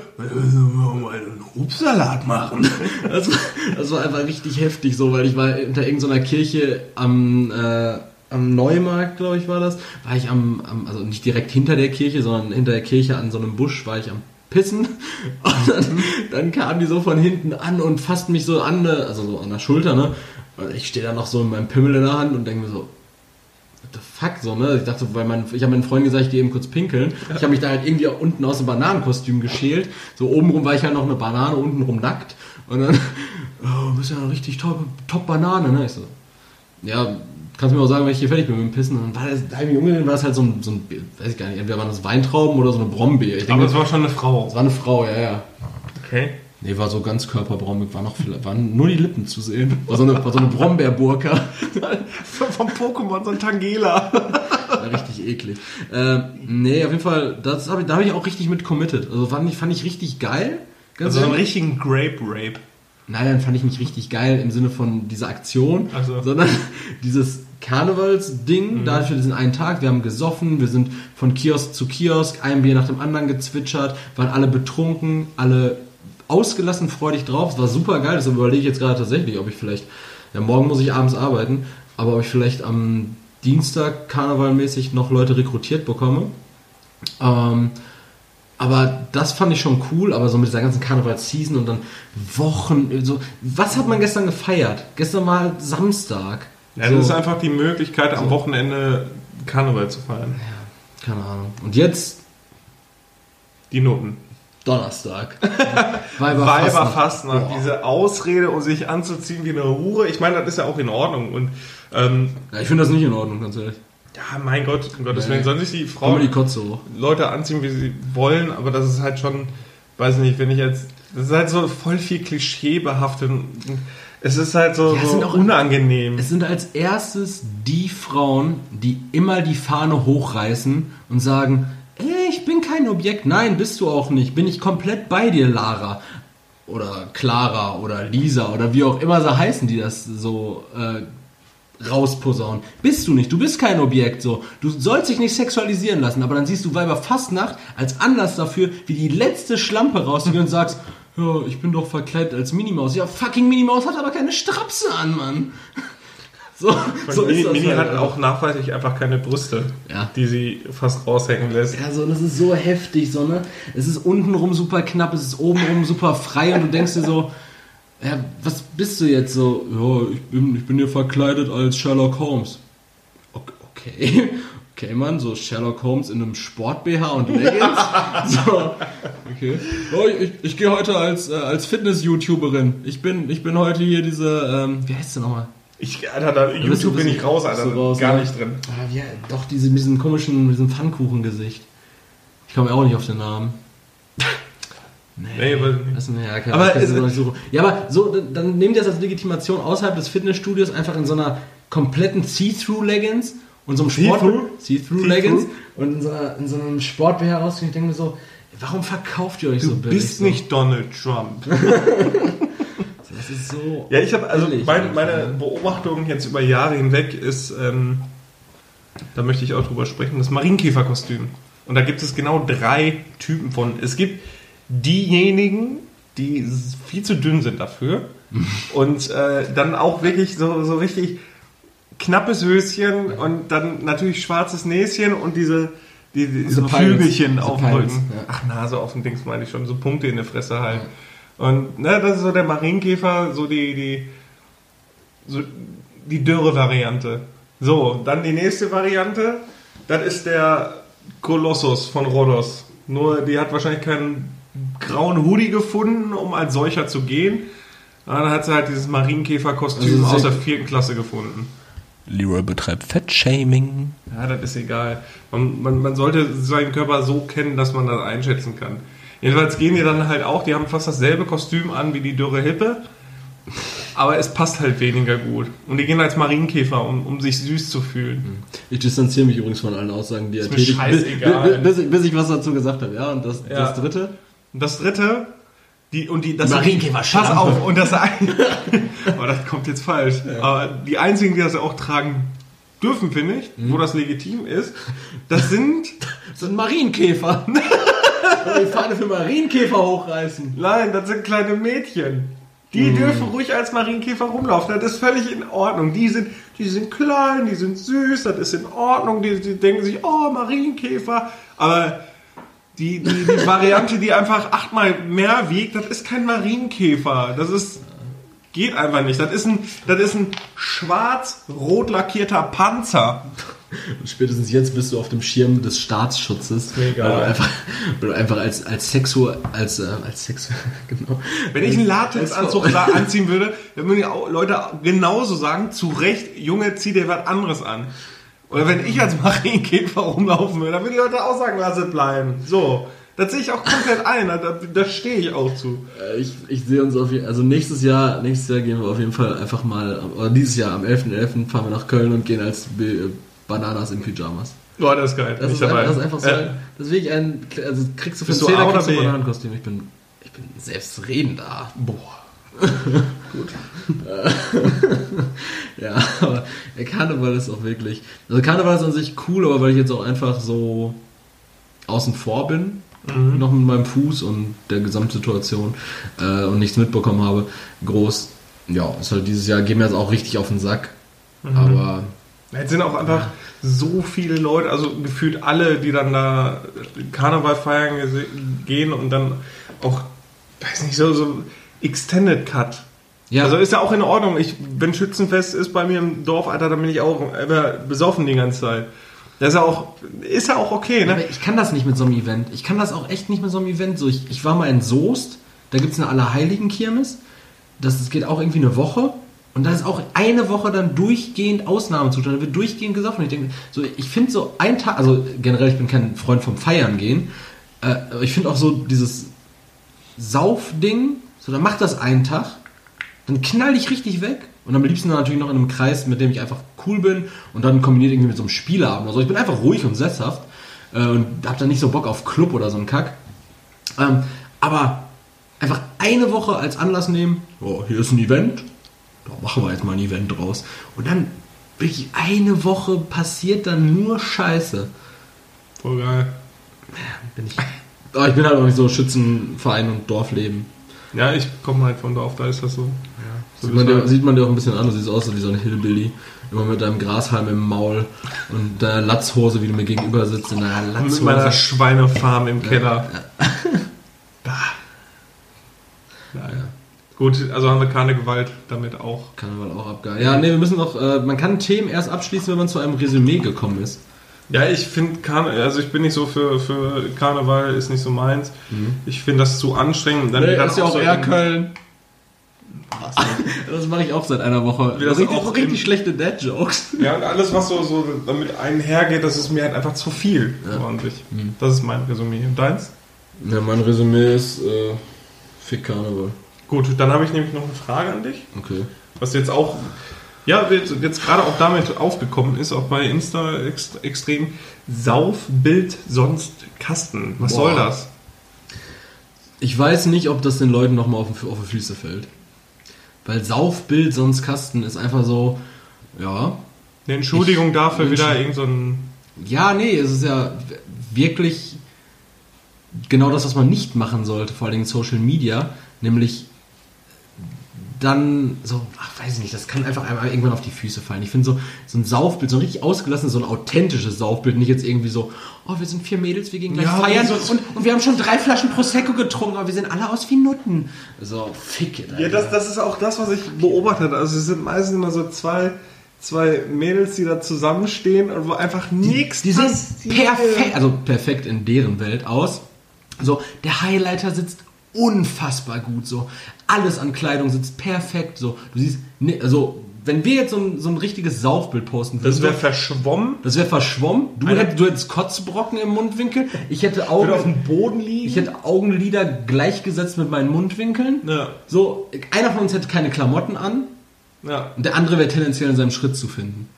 einen Obstsalat machen. [LAUGHS] Das war, das war einfach richtig heftig so, weil ich war hinter irgendeiner Kirche am, äh, am Neumarkt, glaube ich, war das. War ich am, am, also nicht direkt hinter der Kirche, sondern hinter der Kirche an so einem Busch war ich am Pissen. [LAUGHS] Und dann, dann kamen die so von hinten an und fassten mich so an, ne, also so an der Schulter, ne? Und ich stehe da noch so mit meinem Pimmel in der Hand und denke mir so, fuck, so, ne? Ich dachte, weil mein, ich habe meinen Freunden gesagt, ich gehe eben kurz pinkeln. Ich habe mich da halt irgendwie unten aus dem Bananenkostüm geschält. So obenrum war ich halt noch eine Banane, untenrum nackt. Und dann, [LAUGHS] oh, bist ja eine richtig top, top Banane, ne? Ich so, ja, kannst du mir auch sagen, wenn ich hier fertig bin mit dem Pissen. Und dann war das, mich umgedreht, war das halt so ein, so ein, weiß ich gar nicht, entweder waren das Weintrauben oder so eine Brombeere. Ich Aber denke, es war schon eine Frau. das war eine Frau, ja, ja. Okay. Nee, war so ganz körperbraumig, war noch waren nur die Lippen zu sehen. War so eine, war so eine Brombeerburka. [LAUGHS] Vom Pokémon, so ein Tangela. [LAUGHS] War richtig eklig. Ähm, nee, auf jeden Fall, das hab ich, da habe ich auch richtig mit committed. Also fand ich, fand ich richtig geil. Ganz Also so einen richtigen Grape-Rape. Nein, dann fand ich nicht richtig geil im Sinne von dieser Aktion, so. sondern [LAUGHS] dieses Karnevalsding, Mhm. dafür diesen einen Tag, wir haben gesoffen, wir sind von Kiosk zu Kiosk, ein Bier nach dem anderen gezwitschert, waren alle betrunken, alle ausgelassen freudig drauf, es war super geil, deshalb überlege ich jetzt gerade tatsächlich, ob ich vielleicht, ja morgen muss ich abends arbeiten, aber ob ich vielleicht am Dienstag karnevalmäßig noch Leute rekrutiert bekomme. Ähm, aber das fand ich schon cool, aber so mit dieser ganzen Karnevalsseason und dann Wochen, so, was hat man gestern gefeiert? Gestern war Samstag. Ja, so, das ist einfach die Möglichkeit, am Wochenende Karneval zu feiern. keine Ahnung. Und jetzt Die Noten. Donnerstag. [LAUGHS] Weiberfastnacht, Boah. diese Ausrede, um sich anzuziehen wie eine Hure. Ich meine, das ist ja auch in Ordnung. Und ähm, Ja, ich finde das nicht in Ordnung, ganz ehrlich. ja, mein Gott, um Gottes Nee. Willen, sollen sich die Frauen die Kotze hoch. Leute anziehen, wie sie wollen, aber das ist halt schon, weiß nicht, wenn ich jetzt, das ist halt so voll viel Klischee behaftet. Es ist halt so, Ja, es so sind auch- unangenehm. Es sind als erstes die Frauen, die immer die Fahne hochreißen und sagen, kein Objekt. Nein, bist du auch nicht. Bin ich komplett bei dir, Lara. Oder Clara oder Lisa oder wie auch immer sie heißen, die das so äh, rausposaunen. Bist du nicht. Du bist kein Objekt. So. Du sollst dich nicht sexualisieren lassen. Aber dann siehst du Weiber Fastnacht als Anlass dafür, wie die letzte Schlampe rausgeht und sagst, ja, ich bin doch verkleidet als Minimaus. Ja, fucking Minimaus hat aber keine Strapse an, Mann. So, so Mini, ist das Mini halt. hat auch nachweislich einfach keine Brüste, Ja. die sie fast raushängen lässt. Ja, so, das ist so heftig, so, ne? Es ist untenrum super knapp, es ist obenrum super frei und du denkst dir so, ja, was bist du jetzt so? Ja, ich bin, ich bin hier verkleidet als Sherlock Holmes. Ok- Okay, [LAUGHS] okay, Mann, so Sherlock Holmes in einem Sport-BH und Leggings. [LAUGHS] so, okay. Oh, ich, ich gehe heute als, äh, als Fitness-YouTuberin. Ich bin, ich bin heute hier diese, ähm, wie heißt sie nochmal? Ich, Alter, da, bist YouTube du- bin ich raus, Alter. du raus, gar ne? nicht drin. Ah, ja, doch, diese, mit diesem komischen, mit diesem Pfannkuchengesicht. Ich komme auch nicht auf den Namen. [LAUGHS] Nee, weil, Das mir ja, Aber nicht suchen. Ja, aber so, dann- dann nehmt ihr das als Legitimation außerhalb des Fitnessstudios einfach in so einer kompletten See-Through-Leggings und so einem Sport See-through? See-Through-Leggings See-through? und in so, einer, in so einem Sport-BH rausgehen. Ich denke mir so, warum verkauft ihr euch du so billig? bist so? nicht Donald Trump. [LAUGHS] Das ist so. Ja, ich habe also mein, meine ne? Beobachtung jetzt über Jahre hinweg ist, ähm, da möchte ich auch drüber sprechen, das Marienkäferkostüm. Und da gibt es genau drei Typen von. Es gibt diejenigen, die viel zu dünn sind dafür. [LAUGHS] und äh, dann auch wirklich so, so richtig knappes Höschen und dann natürlich schwarzes Näschen und diese, die, die, Diese so. Flügelchen auf dem Rücken. ja. Ach, Nase auf dem Dings meine ich schon, so Punkte in der Fresse halt. Und ne, das ist so der Marienkäfer, so die, die, so die Dürre-Variante. So, dann die nächste Variante, das ist der Kolossus von Rhodos. Nur die hat wahrscheinlich keinen grauen Hoodie gefunden, um als solcher zu gehen. Und dann hat sie halt dieses Marienkäfer-Kostüm Also aus der vierten Klasse gefunden. Leroy betreibt Fettshaming. Ja, das ist egal. Man, man, man sollte seinen Körper so kennen, dass man das einschätzen kann. Jedenfalls gehen die dann halt auch, die haben fast dasselbe Kostüm an wie die dürre Hippe, aber es passt halt weniger gut. Und die gehen als Marienkäfer, um, um sich süß zu fühlen. Ich distanziere mich übrigens von allen Aussagen, die er tätigt, bis, scheißegal. bis, bis, ich was dazu gesagt habe. Ja, und das, Ja. das dritte? Und das dritte, die, und die, das Marienkäfer, Pass auf, und das ein, aber [LAUGHS] das kommt jetzt falsch. Aber die einzigen, die das auch tragen dürfen, finde ich, wo das legitim ist, das sind [LAUGHS] Das sind Marienkäfer. [LAUGHS] die Fahne für Marienkäfer hochreißen. Nein, das sind kleine Mädchen. Die dürfen ruhig als Marienkäfer rumlaufen. Das ist völlig in Ordnung. Die sind, die sind klein, die sind süß, das ist in Ordnung. Die, die denken sich, oh, Marienkäfer. Aber die, die, die [LAUGHS] Variante, die einfach achtmal mehr wiegt, das ist kein Marienkäfer. Das ist, geht einfach nicht. Das ist ein, das ist ein schwarz-rot lackierter Panzer. Und spätestens jetzt bist du auf dem Schirm des Staatsschutzes. Egal. Weil du einfach, weil du einfach als, als Sexu, als, äh, als Sexu, [LAUGHS] genau. Wenn ich einen Latexanzug anziehen würde, dann würden die Leute genauso sagen, zu Recht, Junge, zieh dir was anderes an. Oder wenn ich als Marienkäfer rumlaufen würde, dann würden die Leute auch sagen, lass es bleiben. So. Das sehe ich auch komplett ein, da, da stehe ich auch zu. Äh, Ich, ich sehe uns auf jeden also nächstes Jahr, nächstes Jahr gehen wir auf jeden Fall einfach mal, oder dieses Jahr am 11.11. fahren wir nach Köln und gehen als Be Bananas in Pyjamas. Boah, das ist geil. Das, ist, dabei. das ist einfach so, Äh, das ist wirklich ein, also kriegst du für Bist einen Zehner oder kriegst du ein? Bananenkostüm. Ich bin, ich bin selbstredend da. boah. [LAUGHS] [LAUGHS] Ja, aber Karneval ist auch wirklich. Also Karneval ist an sich cool, aber weil ich jetzt auch einfach so außen vor bin, Mhm. noch mit meinem Fuß und der Gesamtsituation äh, und nichts mitbekommen habe, groß. Ja, ist halt dieses Jahr, gehen mir jetzt auch richtig auf den Sack. Mhm. Aber Jetzt sind auch einfach so viele Leute, also gefühlt alle, die dann da Karneval feiern gehen und dann auch, weiß nicht, so, so Extended Cut. ja, Also ist ja auch in Ordnung. Ich, wenn Schützenfest ist bei mir im Dorf, Alter, dann bin ich auch immer besoffen die ganze Zeit. Das ist ja auch, ist ja auch okay, ne? ich kann das nicht mit so einem Event. Ich kann das auch echt nicht mit so einem Event. So, ich, ich war mal in Soest, da gibt es eine Allerheiligen-Kirmes. Das, das geht auch irgendwie eine Woche. Und da ist auch eine Woche dann durchgehend Ausnahmezustand. Da wird durchgehend gesoffen. Ich denke, so, ich finde so ein Tag, also generell, ich bin kein Freund vom Feiern gehen. Äh, ich finde auch so dieses Saufding, so, dann mach das einen Tag, dann knall ich richtig weg. Und am liebsten natürlich noch in einem Kreis, mit dem ich einfach cool bin und dann kombiniert irgendwie mit so einem Spieleabend oder so. Ich bin einfach ruhig und sesshaft äh, und hab dann nicht so Bock auf Club oder so einen Kack. Ähm, aber einfach eine Woche als Anlass nehmen, oh, hier ist ein Event, da machen wir jetzt mal ein Event draus. Und dann wirklich eine Woche passiert dann nur Scheiße. Voll geil. Bin ich, aber ich bin halt auch nicht so Schützenverein und Dorfleben. Ja, ich komme halt von Dorf, da ist das so. Sieht man, ist dir, sieht man dir auch ein bisschen an, du siehst aus wie so ein Hillbilly. Immer mit deinem Grashalm im Maul und deiner Latzhose, wie du mir gegenüber sitzt, in deiner Mit meiner Latzhose. Schweinefarm im Keller. Bah. Nein. Gut, also haben wir keine Gewalt damit auch. Karneval auch abgeil. Ja, nee, wir müssen noch, äh, man kann Themen erst abschließen, wenn man zu einem Resümee gekommen ist. Ja, ich finde Karneval, also ich bin nicht so für, für Karneval, ist nicht so meins. Ich finde das zu anstrengend. Dann wieder so in- Köln. [LAUGHS] Das mache ich auch seit einer Woche. Das richtig, auch richtig schlechte Dad-Jokes. Ja, und alles, was so, so damit einhergeht, das ist mir halt einfach zu viel. Ja. So an sich. Das ist mein Resümee. Und deins? Ja, mein Resümee ist äh, Fick Karneval. Gut, dann habe ich nämlich noch eine Frage an dich, Okay. was jetzt auch, ja, jetzt, jetzt gerade auch damit aufgekommen ist, auch bei Insta ext extrem. Saufbild sonst Kasten. Was Boah. soll das? Ich weiß nicht, ob das den Leuten nochmal auf, auf die Füße fällt. Weil Saufbild sonst Kasten ist einfach so, ja, Eine Entschuldigung Ich- dafür, Mensch. wieder irgend so ein Ja, nee, es ist ja wirklich genau das, was man nicht machen sollte, vor allem Social Media, nämlich dann so, ach, weiß ich nicht, das kann einfach irgendwann auf die Füße fallen. Ich finde so, so ein Saufbild, so ein richtig ausgelassenes, so ein authentisches Saufbild, nicht jetzt irgendwie so, oh, wir sind vier Mädels, wir gehen gleich Ja, feiern so- und, und wir haben schon drei Flaschen Prosecco getrunken, aber wir sehen alle aus wie Nutten. So, fick it, Ja, das, das ist auch das, was ich beobachtet habe. Also es sind meistens immer so zwei, zwei Mädels, die da zusammenstehen und wo einfach nichts Die sehen passiert. perfekt, also perfekt in deren Welt aus. So, der Highlighter sitzt unfassbar gut, so. Alles an Kleidung sitzt perfekt, so. Du siehst, ne, also, wenn wir jetzt so ein, so ein richtiges Saufbild posten würden, Das wäre verschwommen. das wäre verschwommen. Du, Eine- hättest, du hättest Kotzbrocken im Mundwinkel. Ich hätte Augen, auf dem Boden liegen. ich hätte Augenlider gleichgesetzt mit meinen Mundwinkeln. Ja. So, einer von uns hätte keine Klamotten an. ja. Und der andere wäre tendenziell in seinem Schritt zu finden.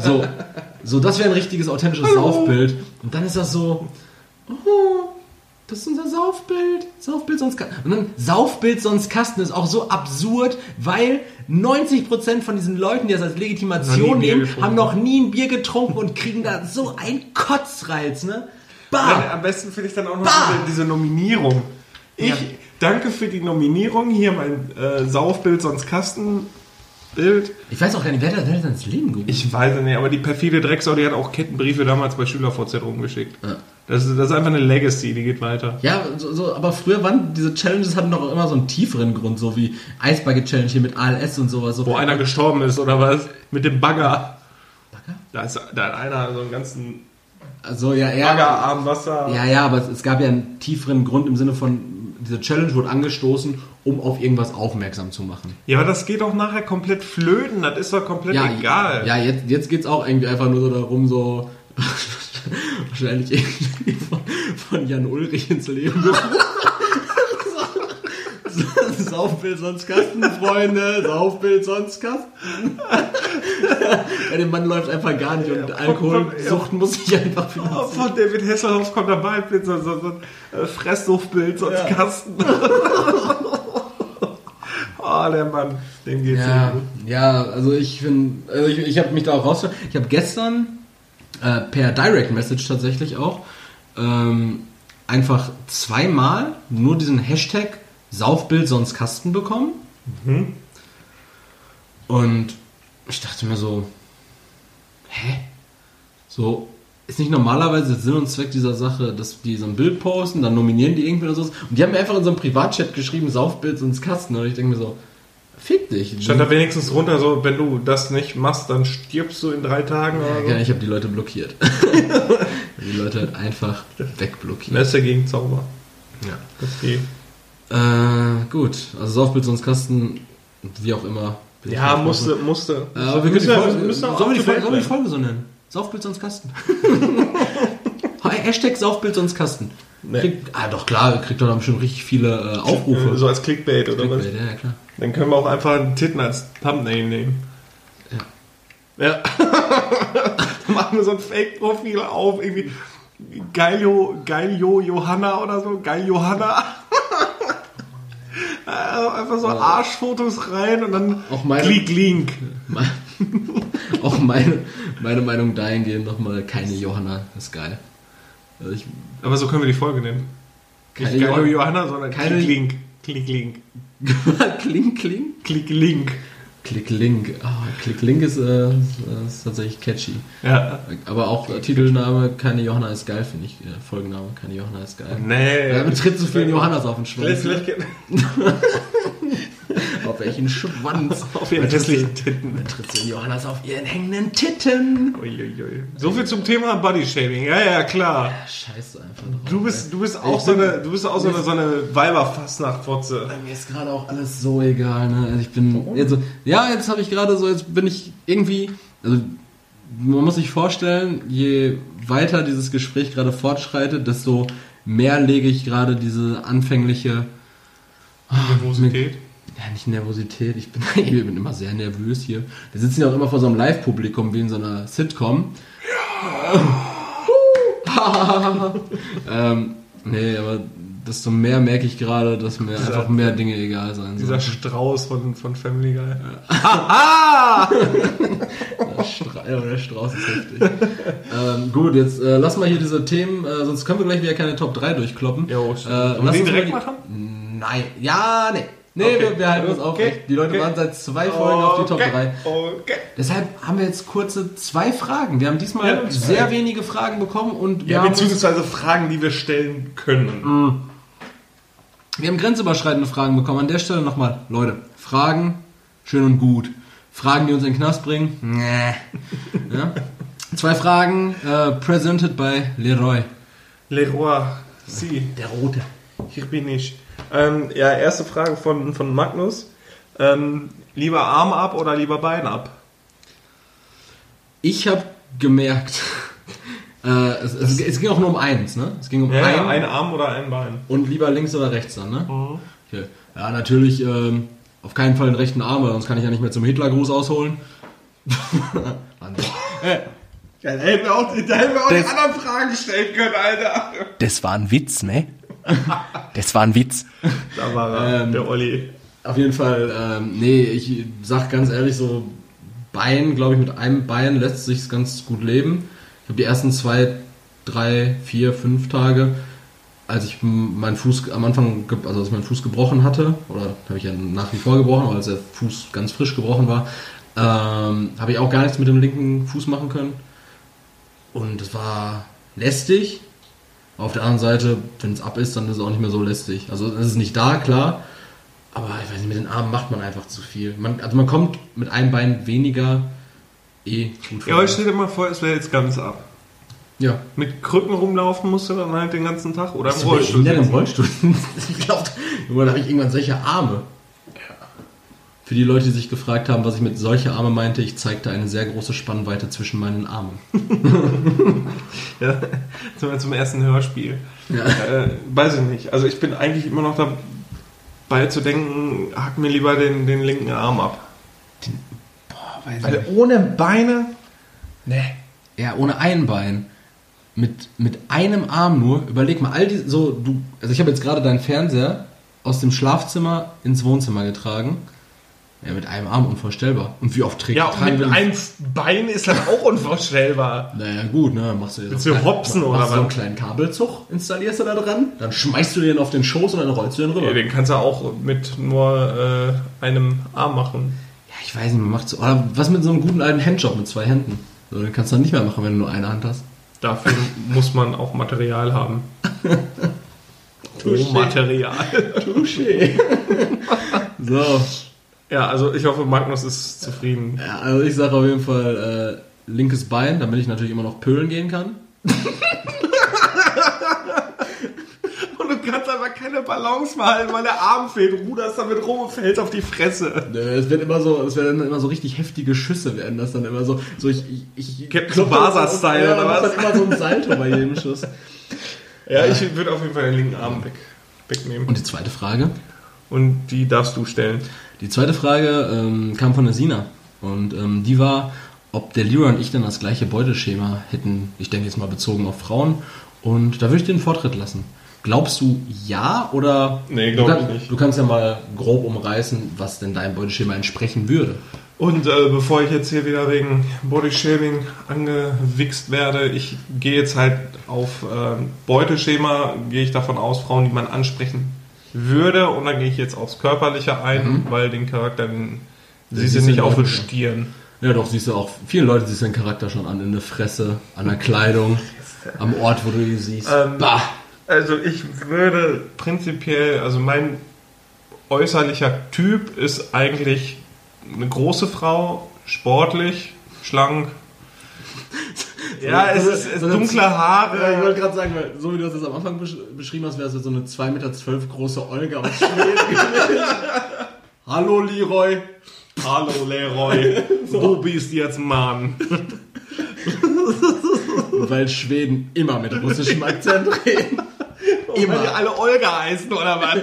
So, [LAUGHS] so das wäre ein richtiges authentisches Saufbild. Und dann ist das so, oh, das ist unser Saufbild. Saufbild sonst Kasten. Und dann Saufbild sonst Kasten ist auch so absurd, weil 90% von diesen Leuten, die das als Legitimation nehmen, haben noch nie ein Bier getrunken und kriegen da so einen Kotzreiz, ne? Bah! am besten finde ich dann auch noch diese, diese Nominierung. Ich Ja. danke für die Nominierung. Hier mein äh, Saufbild, sonst Kastenbild. Ich weiß auch gar nicht, wer da, wer da ins Leben gerufen Ich weiß es nicht, aber die perfide Drecksau, die hat auch Kettenbriefe damals bei SchülerVZ rumgeschickt. Ja. Das, ist, das ist einfach eine Legacy, die geht weiter. Ja, so, so, aber früher waren diese Challenges hatten doch immer so einen tieferen Grund, so wie Eisbucket Challenge hier mit ALS und sowas. So. Wo einer gestorben ist, oder was? Mit dem Bagger. Bagger? Da, ist, da hat einer so einen ganzen Also ja, ja. Baggerarm Wasser. Ja, ja, aber es, es gab ja einen tieferen Grund im Sinne von, diese Challenge wurde angestoßen, um auf irgendwas aufmerksam zu machen. Ja, aber das geht doch nachher komplett flöten. Das ist doch komplett Ja, egal. Ja, jetzt, jetzt geht's auch irgendwie einfach nur so darum, so [LAUGHS] wahrscheinlich irgendwie von, von Jan Ulrich ins Leben gerufen. [LAUGHS] [LAUGHS] Saufbild sonst Kasten, Freunde, Saufbild sonst Kasten. [LAUGHS] Bei dem Mann läuft einfach gar nicht und Ja, Alkoholsucht muss sich einfach Oh, finanzieren. Von David Hasselhoff kommt dabei Bild, so, so, so ein äh, Fresssuchtbild, sonst Ja. Kasten. [LAUGHS] oh, der Mann, dem geht's Ja, ja. gut. ja, also ich finde, also ich, ich habe mich da auch raus. Ich habe gestern äh, per Direct Message tatsächlich auch ähm, einfach zweimal nur diesen Hashtag Saufbild sonst Kasten bekommen. Mhm. Und ich dachte mir so, hä? So, ist nicht normalerweise Sinn und Zweck dieser Sache, dass die so ein Bild posten, dann nominieren die irgendwie oder so. Und die haben mir einfach in so einem Privatchat geschrieben, Saufbild sonst Kasten. Und ich denke mir so, fick dich. Stand da wenigstens drunter so, wenn du das nicht machst, dann stirbst du in drei Tagen Ja, oder so. ja, ich habe die Leute blockiert. [LAUGHS] die Leute halt einfach wegblockiert. Das ist dagegen Zauber. Ja. Das geht. Äh, gut, also Saufbild sonst Kasten, wie auch immer. Ja, musste, musste. Äh, aber wir können die Müssen Folge, müssen auch sollen wir die, Folge, sollen wir die. Folge so nennen? Saufbild sonst Kasten. [LAUGHS] Hashtag Saufbild sonst Kasten. Nee. Kriegt, ah, doch klar, kriegt doch dann bestimmt richtig viele äh, Aufrufe. So als Clickbait oder was? Clickbait, ja, klar. Dann können wir auch einfach einen Titten als Thumbnail nehmen. Ja. Ja. [LAUGHS] Dann machen wir so ein Fake-Profil auf, irgendwie Geiljo, Geiljo Johanna oder so, Geil Johanna. Äh, einfach so Arschfotos rein und dann Auch meine- Klick Link. [LAUGHS] Auch meine, meine Meinung dahingehend nochmal keine Johanna, ist geil. Also ich, Aber so können wir die Folge nennen. Keine Nicht Geiljo Johanna- sondern keine- Klick Link. Klick Link. kling, kling. Klick Link. Click Link. Ah, Click Link ist, äh, ist tatsächlich catchy. Ja. Aber auch äh, Titelname Keine Johanna ist geil, finde ich. Äh, Folgenname Keine Johanna ist geil. Nee. Er betritt zu vielen Johannas auf den Vielleicht, Schwanz. vielleicht Auf [LAUGHS] welchen [LAUGHS] Schwanz? auf ihren hässlichen Titten. In Johannas auf ihren hängenden Titten. Uiuiui. So viel zum Thema Body Shaming. Ja, ja, klar. Ja, scheiße einfach drauf. Du bist, du bist auch Ich so bin- eine, du bist auch so eine, so eine Weiberfastnacht-Fotze. Bei mir ist gerade auch alles so egal. Ne? Also ich bin jetzt so, ja, jetzt habe ich gerade so, jetzt bin ich irgendwie, also man muss sich vorstellen, je weiter dieses Gespräch gerade fortschreitet, desto mehr lege ich gerade diese anfängliche, Nervosität. Ja nicht Nervosität, ich bin, [LAUGHS] ich bin immer sehr nervös hier. Wir sitzen ja auch immer vor so einem Live-Publikum wie in so einer Sitcom. Ja. [LAUGHS] ähm, Nee, aber desto mehr merke ich gerade, dass mir Dieser- einfach mehr Dinge egal sein Dieser sollen. Strauß von, von Family Guy. [LAUGHS] Der, Stra ja, der Strauß ist heftig. ähm, gut, jetzt äh, lass mal hier diese Themen, äh, sonst können wir gleich wieder keine Top 3 durchkloppen. Jo, stimmt. äh, lass direkt mal machen? Nein, ja, nee. Nee, Okay. wir, wir halten uns Okay. aufrecht. Die Leute Okay. waren seit zwei Folgen auf die Top Okay. 3. Okay. Deshalb haben wir jetzt kurze zwei Fragen. Wir haben diesmal Ja, sehr wenige Fragen bekommen und wir, Ja, beziehungsweise Fragen, die wir stellen können. wir haben grenzüberschreitende Fragen bekommen. An der Stelle nochmal, Leute, Fragen, schön und gut. Fragen, die uns in den Knast bringen, nee. ja? Zwei Fragen, äh, presented by Leroy. Leroy, Sie, Der Rote. hier bin ich. Ähm, ja, erste Frage von, von Magnus. Ähm, lieber Arm ab oder lieber Bein ab? Ich habe gemerkt, [LAUGHS] äh, es, es, es ging auch nur um eins, ne? Es ging um Ja, ein, ein Arm oder ein Bein? und lieber links oder rechts dann, ne? Okay. Ja, natürlich ähm, auf keinen Fall den rechten Arm, weil sonst kann ich ja nicht mehr zum Hitlergruß ausholen. [LAUGHS] Mann. Ja, da hätten wir auch, da hätten wir auch Das- die anderen Fragen stellen können, Alter. Das war ein Witz, ne? Das war ein Witz. Da war er, Ähm, der Olli. Auf jeden Fall, ähm, nee, ich sag ganz ehrlich, so Bein, glaube ich, mit einem Bein lässt sich ganz gut leben. Ich habe die ersten zwei, drei, vier, fünf Tage, als ich meinen Fuß am Anfang, also als meinen Fuß gebrochen hatte, oder habe ich ja nach wie vor gebrochen, aber als der Fuß ganz frisch gebrochen war, ähm, habe ich auch gar nichts mit dem linken Fuß machen können. Und es war lästig. Auf der anderen Seite, wenn es ab ist, dann ist es auch nicht mehr so lästig. Also es ist nicht da, klar. Aber ich weiß nicht, mit den Armen macht man einfach zu viel. Man, also man kommt mit einem Bein weniger eh gut Ja, aber stell dir mal vor, es wäre jetzt ganz ab. Ja. Mit Krücken rumlaufen musst du dann halt den ganzen Tag oder im Rollstuhl behindert im. Rollstuhl? [LAUGHS] ich glaube, irgendwann habe ich irgendwann solche Arme. Für die Leute, die sich gefragt haben, was ich mit solche Arme meinte, ich zeigte eine sehr große Spannweite zwischen meinen Armen. [LAUGHS] Ja, zum, zum ersten Hörspiel. Ja. Äh, weiß ich nicht. Also ich bin eigentlich immer noch dabei zu denken, hack mir lieber den, den linken Arm ab. Boah, weiß Weil ohne Beine, Nee. Ja, ohne ein Bein. Mit, mit einem Arm nur. Überleg mal, all die, so, du, also ich habe jetzt gerade deinen Fernseher aus dem Schlafzimmer ins Wohnzimmer getragen. Ja, mit einem Arm unvorstellbar. Und wie oft trägt ja, und mit einem Bein ist das auch unvorstellbar. Naja, gut, ne, machst du Willst so einen hopsen oder machst du so einen was? kleinen Kabelzug, installierst du da dran, dann schmeißt du den auf den Schoß und dann rollst du den rüber. Ja, Ja, den kannst du auch mit nur äh, einem Arm machen. ich weiß nicht, man macht so, oder was mit so einem guten alten Handjob mit zwei Händen? So, den kannst du dann nicht mehr machen, wenn du nur eine Hand hast. Dafür [LAUGHS] muss man auch Material haben. Touché. Material. [LAUGHS] Touché. [LAUGHS] so, Ja, also ich hoffe, Magnus ist zufrieden. Ja, also ich sage auf jeden Fall äh, linkes Bein, damit ich natürlich immer noch pölen gehen kann. [LAUGHS] Und du kannst aber keine Balance mehr halten, weil der Arm fehlt. Ruderst damit rum und fällst auf die Fresse. Nö, Es wird immer so, es werden immer so richtig heftige Schüsse werden das dann immer so, so ich, ich, ich Captain Tsubasa-Style, ja, oder was? dann immer so ein Salto bei jedem Schuss. Ja, ich würde auf jeden Fall den linken Arm weg, wegnehmen. Und die zweite Frage? Und die darfst du stellen. Die zweite Frage ähm, kam von der Sina und ähm, die war, ob der Leroy und ich dann das gleiche Beuteschema hätten, ich denke jetzt mal bezogen auf Frauen und da würde ich dir den Vortritt lassen. Glaubst du ja oder Nee, du, glaub kann- ich nicht. du kannst ja mal grob umreißen, was denn dein Beuteschema entsprechen würde. Und äh, bevor ich jetzt hier wieder wegen Bodyshaming angewichst werde, ich gehe jetzt halt auf äh, Beuteschema, gehe ich davon aus, Frauen, die man ansprechen würde. Und dann gehe ich jetzt aufs Körperliche ein, weil den Charakter, den sie siehst du nicht auf ja. Stirn. Ja, doch, siehst du auch, vielen Leuten siehst du den Charakter schon an, in der Fresse, an der Kleidung, am Ort, wo du ihn siehst. Ähm, bah! Also ich würde prinzipiell, also mein äußerlicher Typ ist eigentlich eine große Frau, sportlich, schlank. [LAUGHS] [LAUGHS] Ja, es ist, so dunkle Ja, ich Haare. wollte gerade sagen, weil so wie du das jetzt am Anfang besch beschrieben hast, wäre es so eine 2,12 Meter große Olga aus Schweden. [LAUGHS] Hallo Leroy. Hallo Leroy, [LAUGHS] wo bist jetzt Mann? Weil Schweden immer mit russischem Akzent reden. Immer. Weil die alle Olga heißen oder was?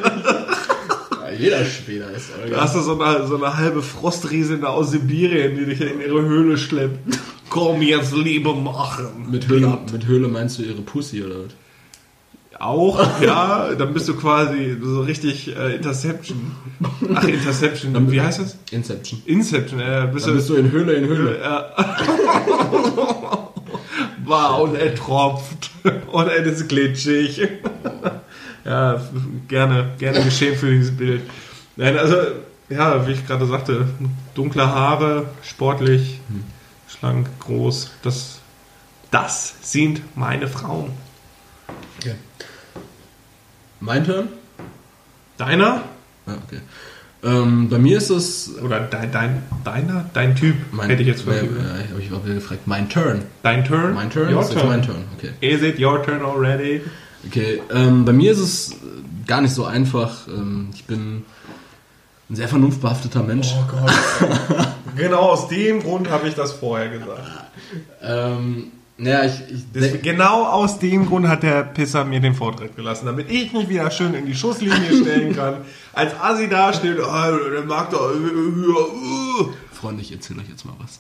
Jeder Schwede ist Da Olga. hast du so eine, so eine halbe Frostriesin aus Sibirien, die dich in ihre Höhle schleppt. Komm jetzt Liebe machen. Mit Höhle, mit Höhle meinst du ihre Pussy oder was? Auch, ja, dann bist du quasi so richtig äh, Interception. Ach, Interception, wie heißt das? Inception. Inception, äh, bist Dann bist du in Höhle in Höhle. [LAUGHS] Wow, und er tropft. Und er ist glitschig. ja, gerne, gerne geschehen für dieses Bild. Nein, also, ja, wie ich gerade sagte, dunkle Haare, sportlich, schlank, groß. Das, das sind meine Frauen. Mein Turn? Deiner? Ja, okay. Ähm, bei mir ist es. Oder dein, dein, deiner? Dein Typ? Mein, hätte ich jetzt ja, mal ja, ich habe gefragt. Mein Turn. Dein Turn? Mein Turn? Your ist turn. mein Turn. Okay. Is it your turn already? Okay, ähm, bei mir ist es gar nicht so einfach. Ähm, ich bin ein sehr vernunftbehafteter Mensch. Oh Gott. genau aus dem Grund habe ich das vorher gesagt. Ähm, naja, ich, ich Das, genau aus dem Grund hat der Pisser mir den Vortritt gelassen, damit ich mich wieder schön in die Schusslinie stellen kann. Als Assi da steht, ah, der mag doch. Äh, Freunde, ich erzähle euch jetzt mal was.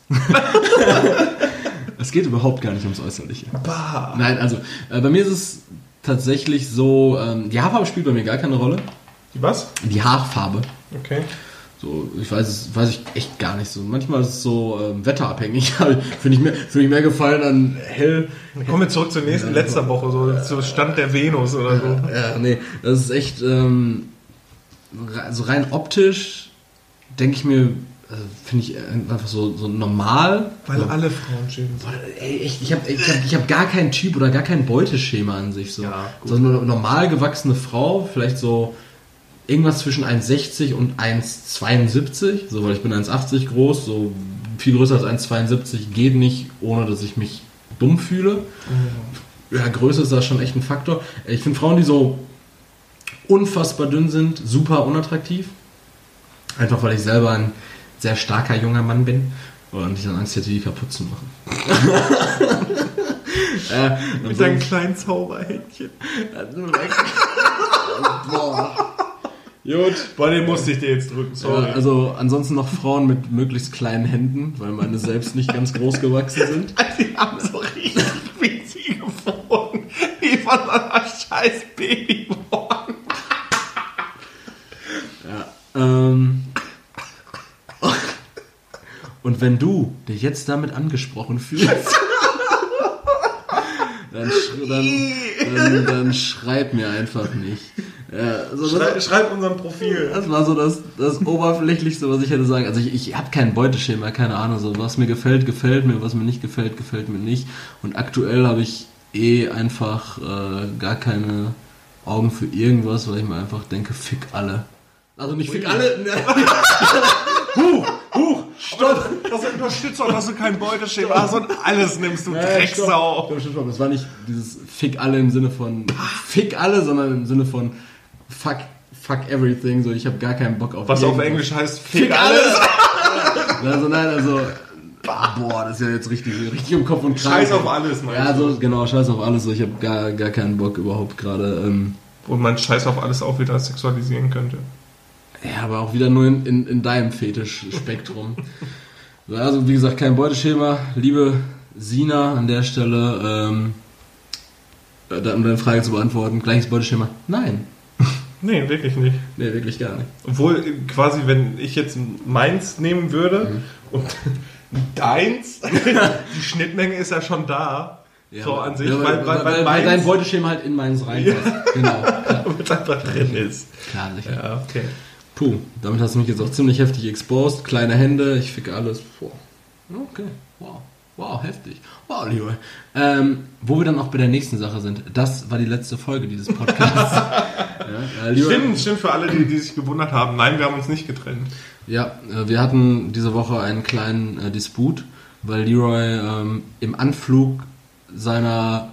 es geht überhaupt gar nicht ums Äußerliche. bah. Nein, also äh, bei mir ist es tatsächlich so, ähm, die Haarfarbe spielt bei mir gar keine Rolle. Was? Die Haarfarbe. Okay. So, ich weiß es, weiß ich echt gar nicht so. Manchmal ist es so ähm, wetterabhängig. [LAUGHS] Finde ich, mir- finde ich mehr gefallen an hell. Dann kommen wir zurück zur nächsten, letzter Woche, so zum Stand der Venus oder so. Ja, nee, das ist echt, ähm, also rein optisch denke ich mir, also finde ich einfach so, so normal. Weil so, alle Frauen schön sind. Ey, echt, ich habe ich hab, ich hab gar keinen Typ oder gar kein Beuteschema an sich. So, Ja, gut. so eine normal gewachsene Frau, vielleicht so irgendwas zwischen 1,60 und 1,72, so weil ich bin 1,80 groß, so viel größer als 1,72 geht nicht, ohne dass ich mich dumm fühle. Ja, Größe ist da schon echt ein Faktor. Ich finde Frauen, die so unfassbar dünn sind, super unattraktiv. Einfach weil ich selber ein sehr starker junger Mann bin und ich dann Angst hätte, die kaputt zu machen. [LAUGHS] äh, Mit deinem kleinen Zauberhändchen. [LAUGHS] Boah. Gut. Boah, den musste ich dir jetzt drücken, sorry. Ja, also ansonsten noch Frauen mit möglichst kleinen Händen, weil meine selbst nicht ganz groß gewachsen sind. [LAUGHS] Die haben so richtig winzige Pfoten, wie von so einer scheiß Babyborn. Ähm, und wenn du dich jetzt damit angesprochen fühlst, [LAUGHS] dann, sch dann, dann, dann schreib mir einfach nicht. Ja, also Schrei, das, schreib unserem Profil. das war so das, das Oberflächlichste, was ich hätte sagen. Also ich, ich habe kein Beuteschema, keine Ahnung. So, was mir gefällt, gefällt mir, was mir nicht gefällt, gefällt mir nicht. Und aktuell habe ich eh einfach äh, gar keine Augen für irgendwas, weil ich mir einfach denke, fick alle. Also nicht fick alle. [LAUGHS] ne. Huch, huch, stopp. Das unterstützt auch, dass du kein Beuteschema hast und alles nimmst, du Drecksau. Stopp, stopp, stopp. Das war nicht dieses Fick alle im Sinne von Fick alle, sondern im Sinne von Fuck, fuck everything. So, ich habe gar keinen Bock auf Was auf irgendwas. Englisch heißt Fick Fick alles. [LAUGHS] Also nein, also boah, das ist ja jetzt richtig, richtig im Kopf und Kragen. Scheiß auf alles, meinst Ja, so genau, scheiß auf alles. So, ich habe gar, gar keinen Bock überhaupt gerade. Ähm, Wo man Scheiß auf alles auch wieder sexualisieren könnte. ja, aber auch wieder nur in, in, in deinem Fetischspektrum. So, [LAUGHS] also wie gesagt, kein Beuteschema. Liebe Sina an der Stelle, ähm, äh, um deine Frage zu beantworten, gleiches Beuteschema? Nein. Nee, wirklich nicht. Nee, wirklich gar nicht. Obwohl, quasi, wenn ich jetzt meins nehmen würde Mhm. und [LAUGHS] deins, [LAUGHS] die Schnittmenge ist ja schon da. so an sich, ja, weil, weil, weil, weil dein Beuteschema halt in meins reinpasst. Genau. [LAUGHS] Ja, mit einfach drin ist. klar, sicher. Ja, okay. Puh, damit hast du mich jetzt auch ziemlich heftig exposed. Kleine Hände, ich ficke alles. Boah. Okay, wow. Wow, heftig. Wow, lieber. Ähm, wo wir dann auch bei der nächsten Sache sind. Das war die letzte Folge dieses Podcasts. [LAUGHS] ja, äh, Stimmt, stimmt für alle, die, die sich gewundert haben. Nein, wir haben uns nicht getrennt. Ja, äh, wir hatten diese Woche einen kleinen äh, Disput, weil Leroy ähm, im Anflug seiner,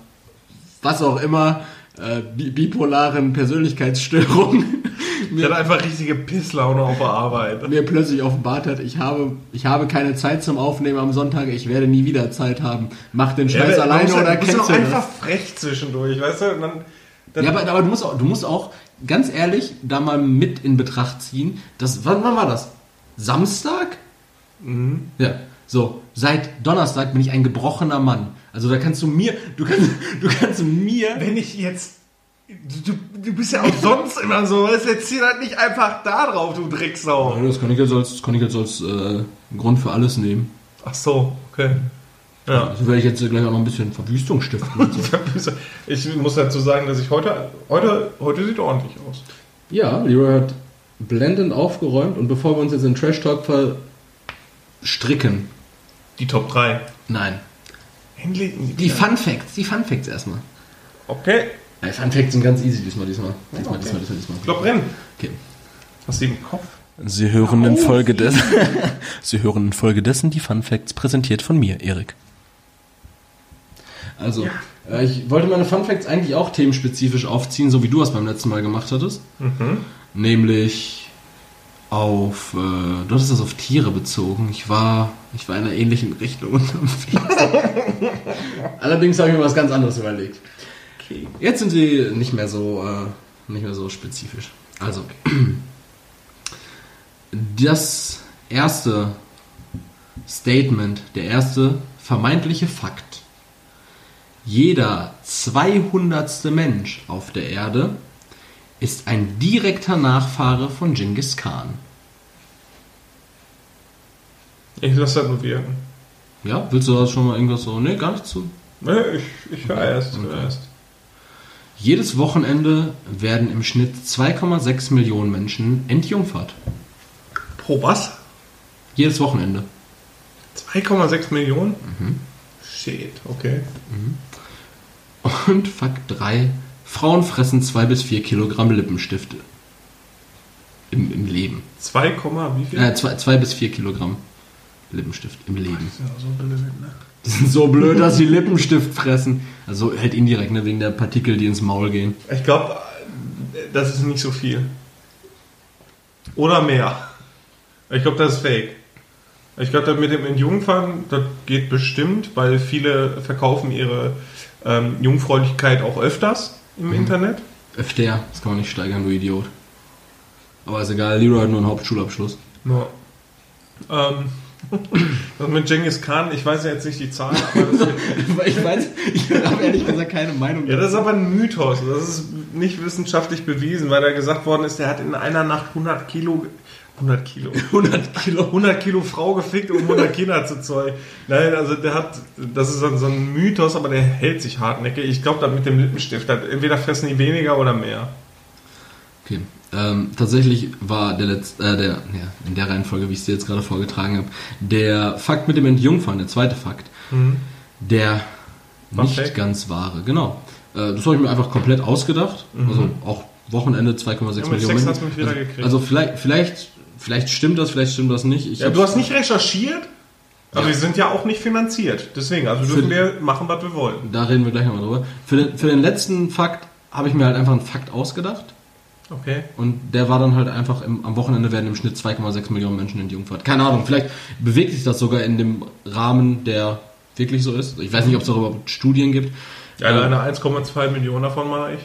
was auch immer, äh, bi bipolaren Persönlichkeitsstörung Ich mir, hatte einfach richtige Pisslaune auf der Arbeit. mir plötzlich offenbart hat, ich habe, ich habe keine Zeit zum Aufnehmen am Sonntag, ich werde nie wieder Zeit haben. Mach den Scheiß Ja, alleine oder ja- muss ja auch cancel einfach das. frech zwischendurch, weißt du? Dann, dann Ja, aber, aber du, musst auch, du musst auch ganz ehrlich da mal mit in Betracht ziehen, dass, wann, wann war das? Samstag? Mhm. Ja, so, seit Donnerstag bin ich ein gebrochener Mann. Also da kannst du mir, du kannst, du kannst mir, wenn ich jetzt Du, du bist ja auch sonst immer so. Es erzählt halt nicht einfach da drauf, du Drecksau. Das kann ich jetzt als, das kann ich jetzt als äh, Grund für alles nehmen. Ach so, okay. Ja. Also werde ich jetzt gleich auch noch ein bisschen Verwüstung stiften. so. [LAUGHS] Ich muss dazu sagen, dass ich heute, heute, heute sieht ordentlich aus. ja, Leroy hat blendend aufgeräumt und bevor wir uns jetzt in Trash Talk verstricken. Die Top 3. Nein. Endlich. Die Fun Facts, die Fun Facts erstmal. Okay. Ja, Fun Facts sind ganz easy diesmal, diesmal. Diesmal, okay. diesmal, diesmal, diesmal. Klopp rennen. Okay. Hast du im Kopf? Sie hören in Folge dessen, [LAUGHS] Sie hören in Folge dessen die Fun Facts präsentiert von mir, Erik. Also, äh, ich wollte meine Fun Facts eigentlich auch themenspezifisch aufziehen, so wie du es beim letzten Mal gemacht hattest. Nämlich auf, äh, du hattest das auf Tiere bezogen. Ich war, ich war in einer ähnlichen Richtung unterwegs. [LAUGHS] Allerdings habe ich mir was ganz anderes überlegt. Okay. Jetzt sind sie nicht mehr so, äh, nicht mehr so spezifisch. Also, [CLEARS THROAT] das erste Statement, der erste vermeintliche Fakt. Jeder 200. Mensch auf der Erde ist ein direkter Nachfahre von Genghis Khan. Ich lasse das nur wirken. Ja, willst du da schon mal irgendwas so? Nee, gar nicht zu. Nee, ich, ich höre erst. Hör erst. Jedes Wochenende werden im Schnitt 2,6 Millionen Menschen entjungfert. Pro was? Jedes Wochenende. 2,6 Millionen? Shit, okay. Und Fakt 3. Frauen fressen 2 bis 4 Kilogramm Lippenstifte. Im, im Leben. 2, wie viel? Äh, 2 bis 4 Kilogramm Lippenstift im Leben. Ja, so blöd, ne? Die [LAUGHS] sind so blöd, dass sie Lippenstift fressen. Also halt indirekt, ne, wegen der Partikel, die ins Maul gehen. Ich glaube, das ist nicht so viel. Oder mehr. Ich glaube, das ist fake. Ich glaube, mit dem Entjungfern, das geht bestimmt, weil viele verkaufen ihre ähm, Jungfräulichkeit auch öfters im Internet. Öfter, das kann man nicht steigern, du Idiot. Aber ist egal, Leroy hat nur einen Hauptschulabschluss. Ja. Ähm, das mit Genghis Khan, ich weiß ja jetzt nicht die Zahlen, aber das [LAUGHS] ich weiß, ich habe ehrlich gesagt keine Meinung. Ja, das ist aber ein Mythos. Das ist nicht wissenschaftlich bewiesen, weil da gesagt worden ist, der hat in einer Nacht 100 Kilo, 100 Kilo, [LAUGHS] 100 Kilo. 100 Kilo Frau gefickt, um 100 Kinder zu zeugen. Nein, also der hat, das ist so so ein Mythos, aber der hält sich hartnäckig. Ich glaube, da mit dem Lippenstift, hat, entweder fressen die weniger oder mehr. Okay. Ähm, tatsächlich war der letzte, äh, der, ja, in der Reihenfolge, wie ich es dir jetzt gerade vorgetragen habe, der Fakt mit dem Entjungfern, der zweite Fakt, der War nicht fake? ganz wahre. Genau. Äh, das habe ich mir einfach komplett ausgedacht. Also auch Wochenende 2,6 Ja, mit Millionen. Sex hast du mich wieder also, gekriegt. also vielleicht, vielleicht, vielleicht stimmt das, vielleicht stimmt das nicht. Ich Ja, du hast nicht recherchiert, aber Ja. wir sind ja auch nicht finanziert. Deswegen, also dürfen Für- wir machen, was wir wollen. Da reden wir gleich nochmal drüber. Für den, für den letzten Fakt habe ich mir halt einfach einen Fakt ausgedacht. Okay. Und der war dann halt einfach, im, am Wochenende werden im Schnitt 2,6 Millionen Menschen entjungfert. Keine Ahnung, vielleicht bewegt sich das sogar in dem Rahmen, der wirklich so ist. Ich weiß nicht, ob es darüber Studien gibt. Ja, alleine 1,2 Millionen davon mache ich.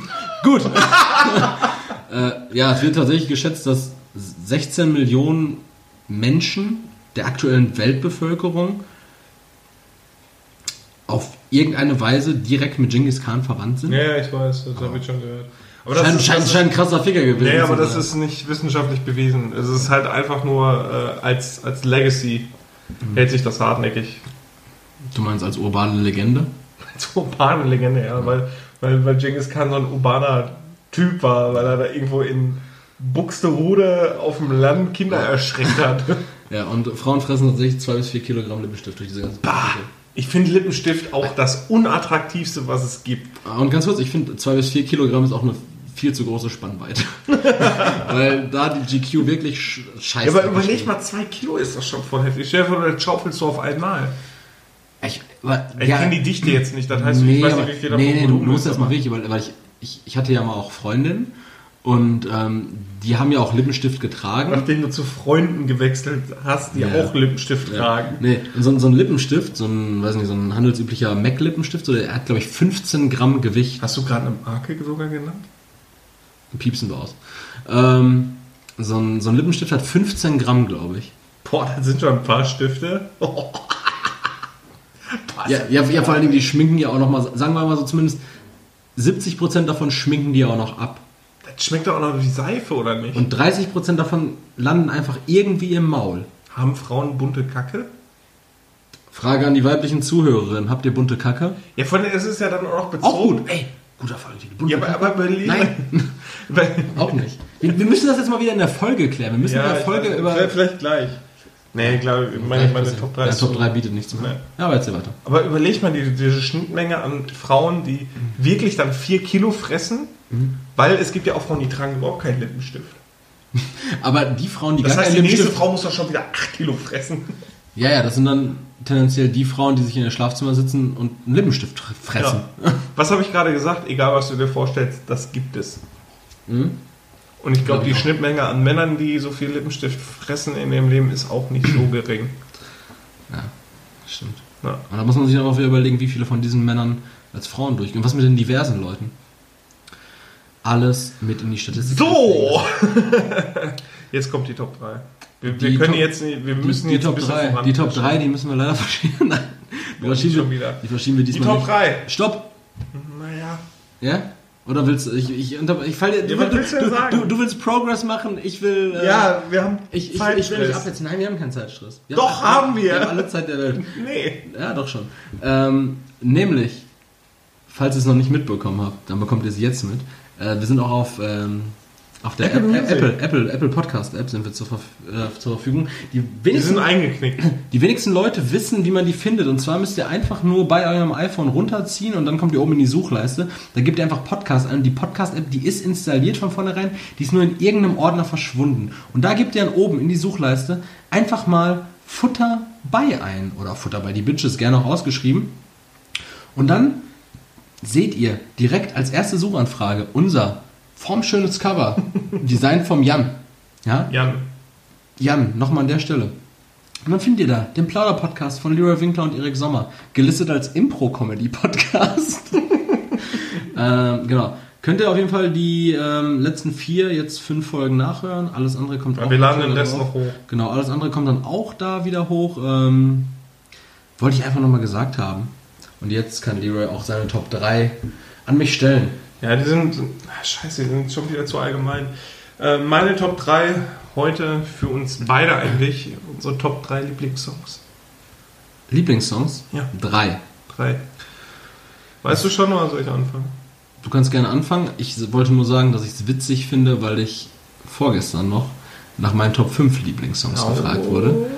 [LAUGHS] Gut. [LAUGHS] äh, ja, es wird tatsächlich geschätzt, dass 16 Millionen Menschen der aktuellen Weltbevölkerung auf irgendeine Weise direkt mit Genghis Khan verwandt sind. Ja, ja, ich weiß, das habe ich schon gehört. Aber das Scheint, ist- scheint, das scheint ein krasser Ficker gewesen Nee, aber das sein. ist nicht wissenschaftlich bewiesen. Es ist halt einfach nur äh, als, als Legacy hält sich das hartnäckig. Du meinst als urbane Legende? [LAUGHS] Als urbane Legende, ja, weil, weil, weil Genghis Khan so ein urbaner Typ war, weil er da irgendwo in Buxtehude auf dem Land Kinder erschreckt hat. [LAUGHS] Ja, und Frauen fressen tatsächlich 2 bis 4 Kilogramm Lippenstift durch diese ganze Bah, ich finde Lippenstift auch das unattraktivste, was es gibt. Und ganz kurz, ich finde 2 bis 4 Kilogramm ist auch eine viel zu große Spannweite. [LAUGHS] Weil da die GQ wirklich sch scheiße Ja, aber überleg mal, zwei Kilo ist das schon voll heftig. Stell dir vor, das schaufelst du auf einmal. Ich, aber, Ich kenne die Dichte jetzt nicht, das heißt, nee, ich weiß nicht, wie viel nee, nee, du musst ist, das mal wirklich, weil, weil ich, ich, ich hatte ja mal auch Freundinnen und ähm, die haben ja auch Lippenstift getragen. Nachdem du zu Freunden gewechselt hast, die Ja. auch Lippenstift Ja. tragen. Nee, und so, so ein Lippenstift, so ein, weiß nicht, so ein handelsüblicher MAC-Lippenstift, so, der hat, glaube ich, 15 Gramm Gewicht. Hast du gerade eine Marke sogar genannt? Piepsen wir aus. Ähm, so, ein, so ein Lippenstift hat 15 Gramm, glaube ich. Boah, das sind schon ein paar Stifte. [LAUGHS] Ja, ja, ja, vor allen Dingen, die schminken ja auch noch mal, sagen wir mal so zumindest 70% davon schminken die ja auch noch ab. Schmeckt doch auch noch wie Seife, oder nicht? Und 30% davon landen einfach irgendwie im Maul. Haben Frauen bunte Kacke? Frage an die weiblichen Zuhörerinnen. Habt ihr bunte Kacke? Ja, von der ist es ja dann auch noch bezogen. Auch gut. Ey, guter. Bunte Ja, aber, Kacke. aber überleg Nein, [LAUGHS] auch nicht. Wir, wir müssen das jetzt mal wieder in der Folge klären. Wir müssen in der Folge ich- über... Vielleicht, gleich. Nee, ich glaube, meine, meine Top 3 ja, Top so- 3 bietet nichts mehr. Nee. Ja, aber erzähl weiter. Aber überleg mal die, diese Schnittmenge an Frauen, die wirklich dann 4 Kilo fressen, Mhm. weil es gibt ja auch Frauen, die tragen überhaupt keinen Lippenstift. [LAUGHS] Aber die Frauen, die Das gar heißt, keinen die nächste Lippenstift... Frau muss doch schon wieder 8 Kilo fressen. Ja, ja, das sind dann tendenziell die Frauen, die sich in ihr Schlafzimmer sitzen und einen Lippenstift fressen. Ja. [LAUGHS] Was habe ich gerade gesagt? Egal, was du dir vorstellst, das gibt es. Mhm. Und ich glaube, Glaub die auch. Schnittmenge an Männern, die so viel Lippenstift fressen in ihrem Leben, ist auch nicht so gering. Ja, stimmt. Ja. Und da muss man sich auch wieder überlegen, wie viele von diesen Männern als Frauen durchgehen. Was mit den diversen Leuten? Alles mit in die Statistik. So! [LAUGHS] Jetzt kommt die Top 3. Wir, wir Die können Top- jetzt nicht, wir Die, müssen die, jetzt ein Top bisschen 3, voran- die Top 3, die müssen wir leider [LAUGHS] verschieben. Nein, die Boah, verschieben, schon wir, wieder. die verschieben wir Die diesmal Top nicht. 3. Stopp! Naja. Ja? Oder willst du, ich, ich, ich fall dir, du, Ja, du, willst du du, du, willst Progress machen, ich will, äh, Ja, wir haben ich, ich, ich will nicht Zeitstress. absetzen. Nein, wir haben keinen Zeitstress. Wir Doch, haben wir. Wir haben alle Zeit der Welt. Nee. Ja, doch schon. Ähm, nämlich, falls ihr es noch nicht mitbekommen habt, dann bekommt ihr es jetzt mit. Äh, wir sind auch auf, ähm, auf der Apple App. Apple, Apple, Apple Podcast App sind wir zur, äh, zur Verfügung. Die Wir wenigsten, sind eingeknickt. die wenigsten Leute wissen, wie man die findet. Und zwar müsst ihr einfach nur bei eurem iPhone runterziehen und dann kommt ihr oben in die Suchleiste. Da gebt ihr einfach Podcast ein. Und die Podcast-App, die ist installiert von vornherein. Die ist nur in irgendeinem Ordner verschwunden. Und da gebt ihr dann oben in die Suchleiste einfach mal Futter bei ein. Oder Futter bei die Bitches, gerne auch ausgeschrieben. Und dann seht ihr direkt als erste Suchanfrage unser formschönes Cover. [LAUGHS] Design vom Jan. Ja? Jan. Jan, nochmal an der Stelle. Und dann findet ihr da den Plauder-Podcast von Leroy Winkler und Erik Sommer, gelistet als Impro-Comedy-Podcast. [LAUGHS] ähm, genau. Könnt ihr auf jeden Fall die ähm, letzten vier, jetzt fünf Folgen nachhören. Alles andere kommt Ja, auch wir laden den Rest noch hoch. Genau, alles andere kommt dann auch da wieder hoch. Ähm, wollte ich einfach nochmal gesagt haben. Und jetzt kann Leroy auch seine Top 3 an mich stellen. Ja, die sind. ah, Scheiße, die sind schon wieder zu allgemein. Äh, meine Top 3 heute für uns beide eigentlich. Unsere Top 3 Lieblingssongs. Lieblingssongs? Ja. Drei. Drei. Weißt du schon oder soll ich anfangen? Du kannst gerne anfangen. Ich wollte nur sagen, dass ich es witzig finde, weil ich vorgestern noch nach meinen Top 5 Lieblingssongs Oh. gefragt wurde.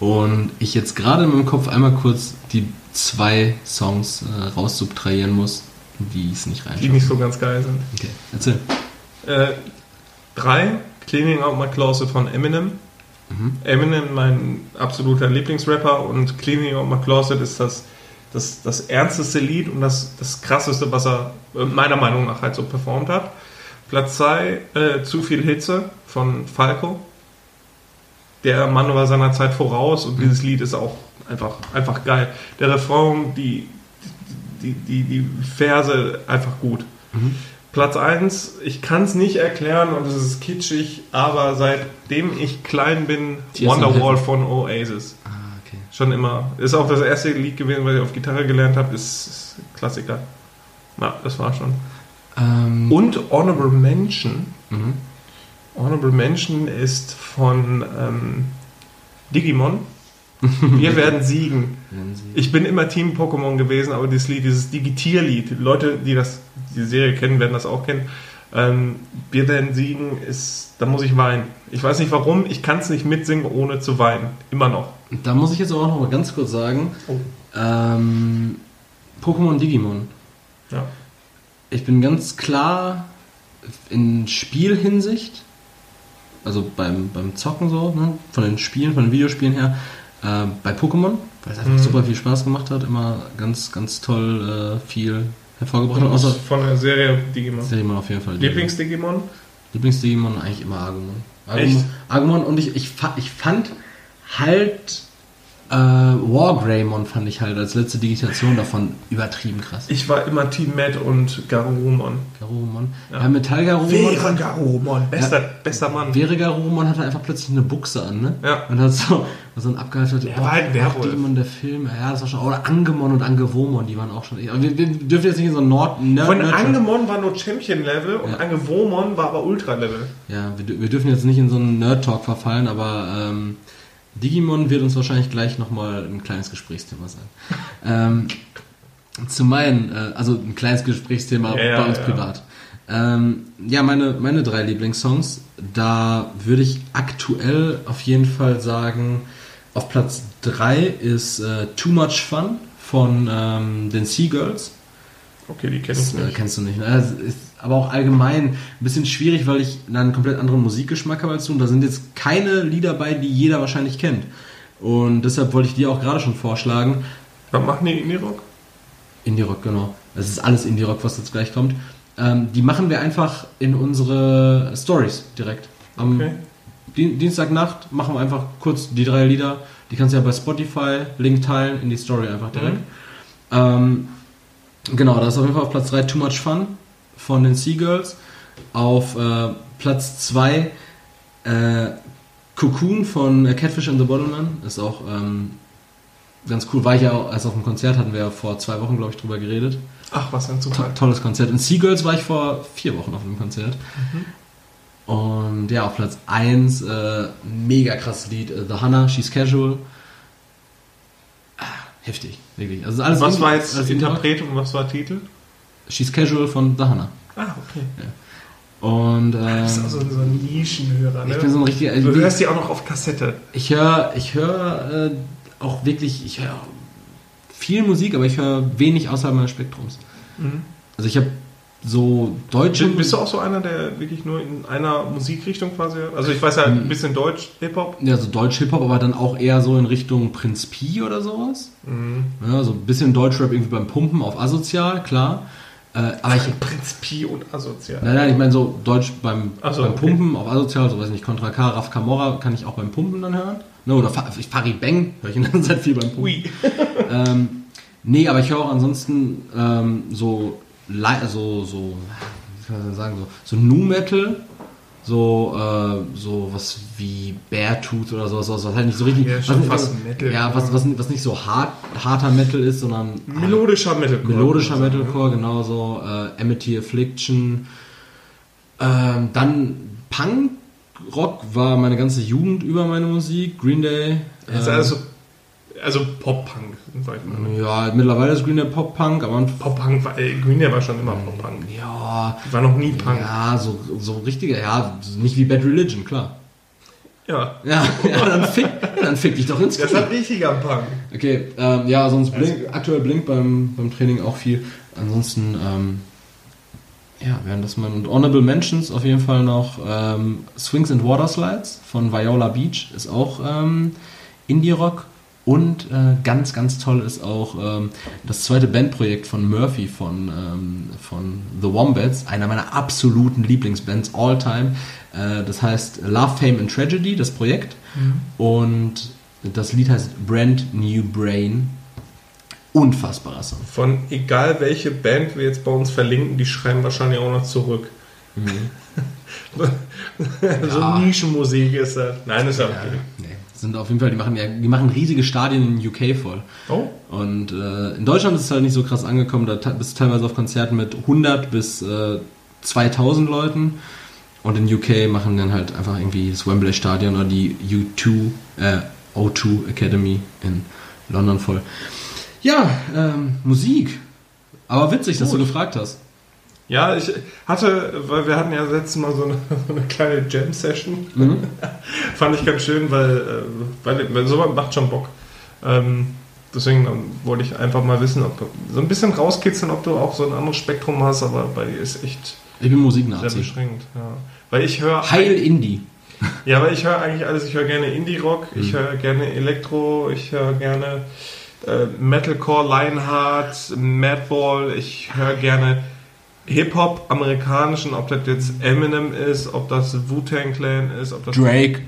Und ich jetzt gerade in meinem Kopf einmal kurz die zwei Songs äh, raussubtrahieren muss, die es nicht Die reinschauen. nicht so ganz geil sind. Okay, erzähl. Äh, drei, Cleaning Out My Closet von Eminem. Eminem, mein absoluter Lieblingsrapper und Cleaning Out My Closet ist das, das, das ernsteste Lied und das, das krasseste, was er äh, meiner Meinung nach halt so performt hat. Platz zwei, äh, Zu viel Hitze von Falco. Der Mann war seiner Zeit voraus und dieses Lied ist auch einfach, einfach geil. Der Refrain, die, die, die, die Verse einfach gut. Platz 1, ich kann es nicht erklären und es ist kitschig, aber seitdem ich klein bin, Tears Wonderwall von Oasis. Ah, okay. Schon immer. Ist auch das erste Lied gewesen, was ich auf Gitarre gelernt habe, ist, ist Klassiker. Ja, das war schon. Ähm, Und Honorable Mention. mhm. Honorable Mention ist von ähm, Digimon. Wir [LAUGHS] werden siegen. Ich bin immer Team Pokémon gewesen, aber dieses Lied, dieses Digitierlied, Leute, die das, die Serie kennen, werden das auch kennen. Ähm, wir werden siegen, ist, da muss ich weinen. Ich weiß nicht warum, ich kann es nicht mitsingen, ohne zu weinen. Immer noch. Da muss ich jetzt auch noch mal ganz kurz sagen, Oh. ähm, Pokémon Digimon. Ja. Ich bin ganz klar in Spielhinsicht, also beim, beim Zocken so, ne, von den Spielen, von den Videospielen her, äh, bei Pokémon, weil es einfach Mhm. super viel Spaß gemacht hat, immer ganz, ganz toll äh, viel hervorgebracht hat. Außer von der Serie Digimon. Digimon auf jeden Fall. Lieblings-Digimon? Lieblings-Digimon eigentlich immer Agumon. Echt? Agumon, Agumon und ich, ich, ich fand halt Äh, Wargreymon fand ich halt als letzte Digitation davon übertrieben krass. Ich war immer Team Matt und Garurumon. Garurumon. Ja, ja Metall Garurumon. Garurumon, bester, ja, bester Mann. Vere Garurumon hatte einfach plötzlich eine Buchse an, ne? Ja. Und hat so, so ein abgehaltener. Er war halt Werwolf. Demon der Film, ja, das war schon. Oder Angemon und Angewomon, die waren auch schon. Wir, wir dürfen jetzt nicht in so ein Nord. Nerd Von Angemon war nur Champion-Level und ja. Angewomon war aber Ultra-Level. Ja, wir, wir, dürfen jetzt nicht in so einen Nerd-Talk verfallen, aber. Ähm, Digimon wird uns wahrscheinlich gleich nochmal ein kleines Gesprächsthema sein. ähm, zu meinen, äh, also ein kleines Gesprächsthema ja, bei uns ja. privat. Ähm, ja, meine, meine drei Lieblingssongs, da würde ich aktuell auf jeden Fall sagen, auf Platz 3 ist äh, Too Much Fun von ähm, den Seagirls. Okay, die kennst du nicht. kennst du nicht. Ne? Ist aber auch allgemein ein bisschen schwierig, weil ich einen komplett anderen Musikgeschmack habe als du. Und da sind jetzt keine Lieder bei, die jeder wahrscheinlich kennt. Und deshalb wollte ich dir auch gerade schon vorschlagen. Was machen die Indie-Rock? Indie-Rock, genau. Es ist alles Indie-Rock, was jetzt gleich kommt. Ähm, die machen wir einfach in unsere Stories direkt. Am okay. Dienstagnacht machen wir einfach kurz die drei Lieder. Die kannst du ja bei Spotify Link teilen in die Story einfach direkt. Mhm. Ähm, genau, das ist auf jeden Fall auf Platz 3 Too Much Fun von den Seagirls. Auf äh, Platz 2 äh, Cocoon von Catfish and the Bottleman. Ist auch ähm, ganz cool. War ich ja auch, als auf dem Konzert hatten wir ja vor zwei Wochen, glaube ich, drüber geredet. Ach, was ein Zufall. To tolles Konzert. Und Seagirls war ich vor vier Wochen auf dem Konzert. Mhm. Und ja, auf Platz 1 äh, mega krasses Lied. Uh, The Hannah, She's Casual. Ah, heftig, wirklich. Also alles was war jetzt Interpret und was war Titel? She's Casual von The Hannah. Ah, okay. Ja. Und, ähm, du bist auch so, so ein Nischenhörer, ne? Ich bin so ein richtiger... Du hörst die auch noch auf Kassette. Ich höre ich hör, äh, auch wirklich... Ich höre viel Musik, aber ich höre wenig außerhalb meines Spektrums. Mhm. Also ich habe so deutsche... Bist du auch so einer, der wirklich nur in einer Musikrichtung quasi hört? Also ich weiß ja ein mhm. bisschen Deutsch, Hip-Hop. Ja, so Deutsch-Hip-Hop, aber dann auch eher so in Richtung Prinz Pi oder sowas. Mhm. Ja, so ein bisschen Deutschrap irgendwie beim Pumpen auf asozial, klar. Äh, aber ich, Prinz Pi und asozial. Nein, nein, ich meine so Deutsch beim, so, beim okay. Pumpen auf asozial, so weiß ich nicht, Contra K, Raf Camorra kann ich auch beim Pumpen dann hören. Ne, oder Farid Bang höre ich in der Zeit viel beim Pumpen. Ui. ähm, nee, aber ich höre auch ansonsten ähm, so, so, so, wie kann man sagen, so, so Nu Metal so, äh, so was wie Beartooth oder sowas, was halt nicht so richtig. Ja, was, fast Metal. Ja, was, was, was nicht so hart, harter Metal ist, sondern. Melodischer Metalcore. Melodischer Metalcore, genau so. Äh, Amity Affliction. Ähm, dann Punk Rock war meine ganze Jugend über meine Musik. Green Day. Äh, also also Pop-Punk, sag ich mal. Ja, mittlerweile ist Green Day Pop-Punk, aber... Pop-Punk, war, äh, Green Day war schon immer Pop-Punk. Ja. War noch nie Punk. Ja, so, so richtige, ja, nicht wie Bad Religion, klar. Ja. [LAUGHS] Ja, ja dann, fick, dann fick dich doch ins Knie. Das hat richtiger Punk. Okay, ähm, ja, sonst Blink, aktuell Blink beim, beim Training auch viel. Ansonsten, ähm, ja, wären das mal. Und Honorable Mentions auf jeden Fall noch ähm, Swings and Water Slides von Viola Beach ist auch ähm, Indie-Rock. Und äh, ganz, ganz toll ist auch ähm, das zweite Bandprojekt von Murphy von, ähm, von The Wombats, einer meiner absoluten Lieblingsbands all time. Äh, das heißt Love, Fame and Tragedy, das Projekt. Mhm. Und das Lied heißt Brand New Brain. Unfassbarer Song. Von egal welche Band wir jetzt bei uns verlinken, die schreiben wahrscheinlich auch noch zurück. Mhm. [LAUGHS] so ja. Nischenmusik ist das. Nein, ist ja okay. Sind auf jeden Fall, die machen ja, die machen riesige Stadien in UK voll. Oh. Und äh, in Deutschland ist es halt nicht so krass angekommen, da bist du teilweise auf Konzerten mit 100 bis äh, 2000 Leuten. Und in UK machen dann halt einfach irgendwie das Wembley Stadion oder die U2, äh, O2 Academy in London voll. Ja, ähm, Musik. Aber witzig, Gut. dass du gefragt hast. Ja, ich hatte, weil wir hatten ja letztes Mal so eine, [LAUGHS] so eine kleine Jam-Session. Mhm. [LAUGHS] Fand ich ganz schön, weil, äh, weil, weil sowas macht schon Bock. Ähm, deswegen wollte ich einfach mal wissen, ob du so ein bisschen rauskitzeln, ob du auch so ein anderes Spektrum hast, aber bei dir ist echt ich bin Musiknazi. sehr beschränkt. Ja. Weil ich höre Heil Indie. [LAUGHS] Ja, weil ich höre eigentlich alles. Ich höre gerne Indie-Rock, mhm. ich höre gerne Elektro, ich höre gerne äh, Metalcore, Lionheart, Madball, ich höre gerne Hip-Hop, amerikanischen, ob das jetzt Eminem ist, ob das Wu-Tang Clan ist, ob das. Drake.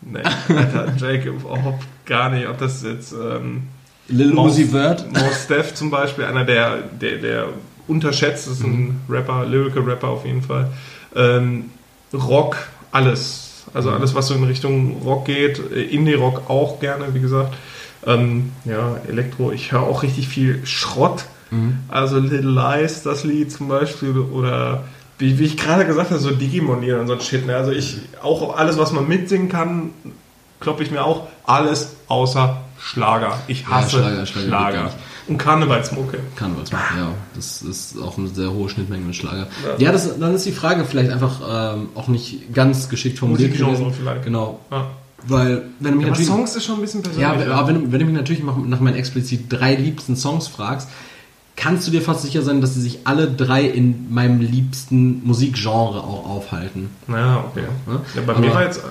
Nee, Alter, Drake überhaupt gar nicht. Ob das jetzt ähm, Lil Uzi Vert. Mos Def zum Beispiel, einer der, der, der unterschätzt ist, ein Rapper, Lyrical Rapper auf jeden Fall. Ähm, Rock, alles. Also alles, was so in Richtung Rock geht. Indie-Rock auch gerne, wie gesagt. Ähm, ja, Elektro. Ich höre auch richtig viel Schrott. Also Little Lies, das Lied zum Beispiel. Oder wie, wie ich gerade gesagt habe, so Digimon-Lieder und so ein Shit. Ne? Also ich, auch alles, was man mitsingen kann, kloppe ich mir auch alles außer Schlager. Ich hasse Schlager, Schlager. Schlager nicht. Und Karnevalsmucke. Karnevalsmarkt, ja. Das ist auch eine sehr hohe Schnittmenge mit Schlager. Ja, das, dann ist die Frage vielleicht einfach ähm, auch nicht ganz geschickt formuliert Musikgenre vielleicht. Genau. Ja. Weil, wenn du mich Aber natürlich... Songs ist schon ein bisschen persönlich. Ja, aber wenn, du- wenn du mich natürlich nach nach meinen explizit drei liebsten Songs fragst, kannst du dir fast sicher sein, dass sie sich alle drei in meinem liebsten Musikgenre auch aufhalten. Ja, okay. Ja. Ja, bei Aber- mir war jetzt war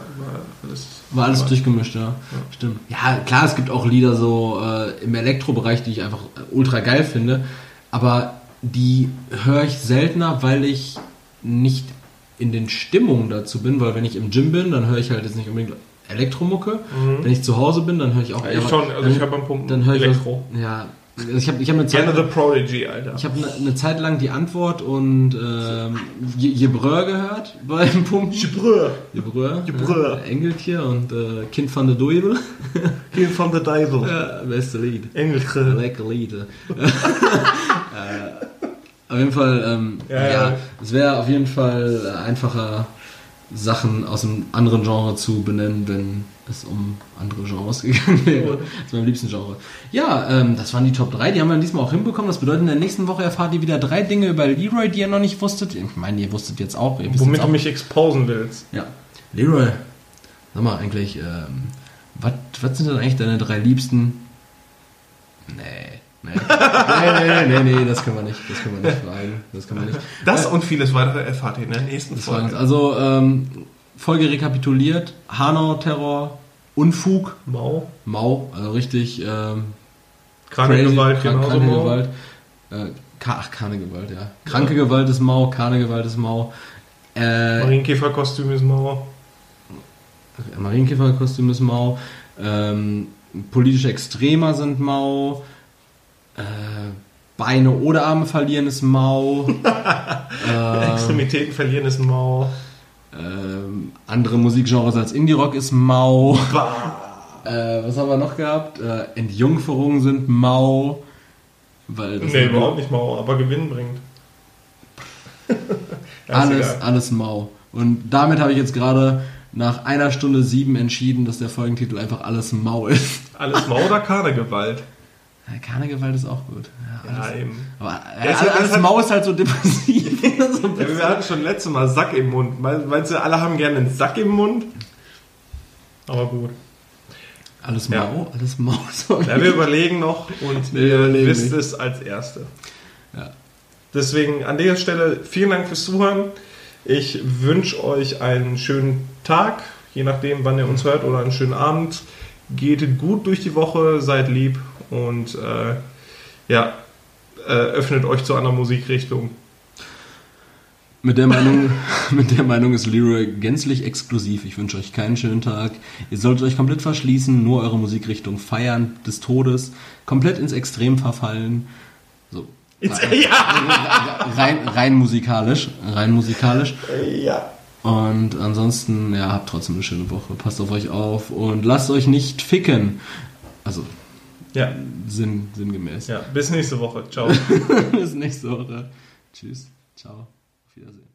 alles. War alles durchgemischt, ja. Stimmt. Ja, klar, es gibt auch Lieder so äh, im Elektrobereich, die ich einfach äh, ultra geil finde, aber die höre ich seltener, weil ich nicht in den Stimmungen dazu bin, weil wenn ich im Gym bin, dann höre ich halt jetzt nicht unbedingt Elektromucke. Wenn ich zu Hause bin, dann höre ich auch Ja, ich schon, also dann, ich höre beim Pumpen dann höre ich Elektro. Was, ja, also ich habe ich hab eine Zeit Gerne The Prodigy, Alter. ich habe eine, eine Zeit lang die Antwort und ähm, Je- Jebrö gehört [LAUGHS] beim Pumpen. Jebrö. Jebrö. Jebrö. Ja, Engeltier und äh, Kind van der Duivel. Hier [LAUGHS] von The Devil. Ja, beste Lied. Engelche. Lecker Lied. [LAUGHS] äh, auf jeden Fall, ähm, Ja, ja, ja. es wäre auf jeden Fall äh, einfacher, Sachen aus einem anderen Genre zu benennen, wenn es um andere Genres [LAUGHS] gegangen wäre. Das ist mein liebsten Genre. Ja, ähm, das waren die Top 3, die haben wir diesmal auch hinbekommen. Das bedeutet, in der nächsten Woche erfahrt ihr wieder drei Dinge über Leroy, die ihr noch nicht wusstet. Ich meine, ihr wusstet jetzt auch. Womit jetzt du auch. mich exposen willst. Ja. Leroy, sag mal eigentlich, ähm, was sind denn eigentlich deine drei liebsten? Nee. Nee. nee, nee, nee, nee, das können wir nicht. Das können wir nicht fragen. Das können wir nicht. Das und vieles weitere erfahrt ihr in der nächsten Folge. also, ähm, Folge rekapituliert. Hanau-Terror, Unfug, Mau. Mau, also richtig, ähm, Kranke Gewalt, krank- kranke Mau. Gewalt. Äh, ach, keine Gewalt, ja. Kranke Gewalt ist Mau, keine Gewalt ist Mau. Äh, Marienkäferkostüm ist Mau. Marienkäferkostüm ist Mau. Ähm, politische Extremer sind Mau. Äh, Beine oder Arme verlieren ist Mau. [LAUGHS] äh, Extremitäten verlieren ist Mau. ähm, andere Musikgenres als Indie-Rock ist Mau. Äh, was haben wir noch gehabt? Äh, Entjungferungen sind Mau. Weil das Nee, überhaupt nicht Mau, aber Gewinn bringt. [LAUGHS] Alles, egal. alles Mau. Und damit habe ich jetzt gerade nach einer Stunde sieben entschieden, dass der Folgentitel einfach alles Mau ist. Alles Mau oder Karnegewalt? Ja, Keine Gewalt ist auch gut. Ja, Ja, alles, eben. aber Ja, ja, es alles, alles Mau ist halt so depressiv. [LAUGHS] [LAUGHS] so Ja, wir hatten schon letztes Mal Sack im Mund. Meinst du, alle haben gerne einen Sack im Mund? Aber gut. alles Ja. Mau, alles Mau. [LAUGHS] Ja, wir überlegen noch und Wir ihr wisst nicht. es als Erste. Ja. Deswegen an der Stelle vielen Dank fürs Zuhören. Ich wünsche euch einen schönen Tag, je nachdem, wann ihr uns hört, oder einen schönen Abend. Geht gut durch die Woche, seid lieb und äh, ja, äh, öffnet euch zu einer Musikrichtung. Mit der Meinung, [LAUGHS] mit der Meinung ist Leroy gänzlich exklusiv. Ich wünsche euch keinen schönen Tag. Ihr solltet euch komplett verschließen, nur eure Musikrichtung feiern des Todes, komplett ins Extrem verfallen. So. [LAUGHS] ja, Rein, rein musikalisch, rein musikalisch. ja. Und ansonsten, ja, habt trotzdem eine schöne Woche. Passt auf euch auf und lasst euch nicht ficken. Also, Ja, sinn, sinngemäß. ja. Bis nächste Woche. Ciao. [LAUGHS] Bis nächste Woche. Tschüss. Ciao. Auf Wiedersehen.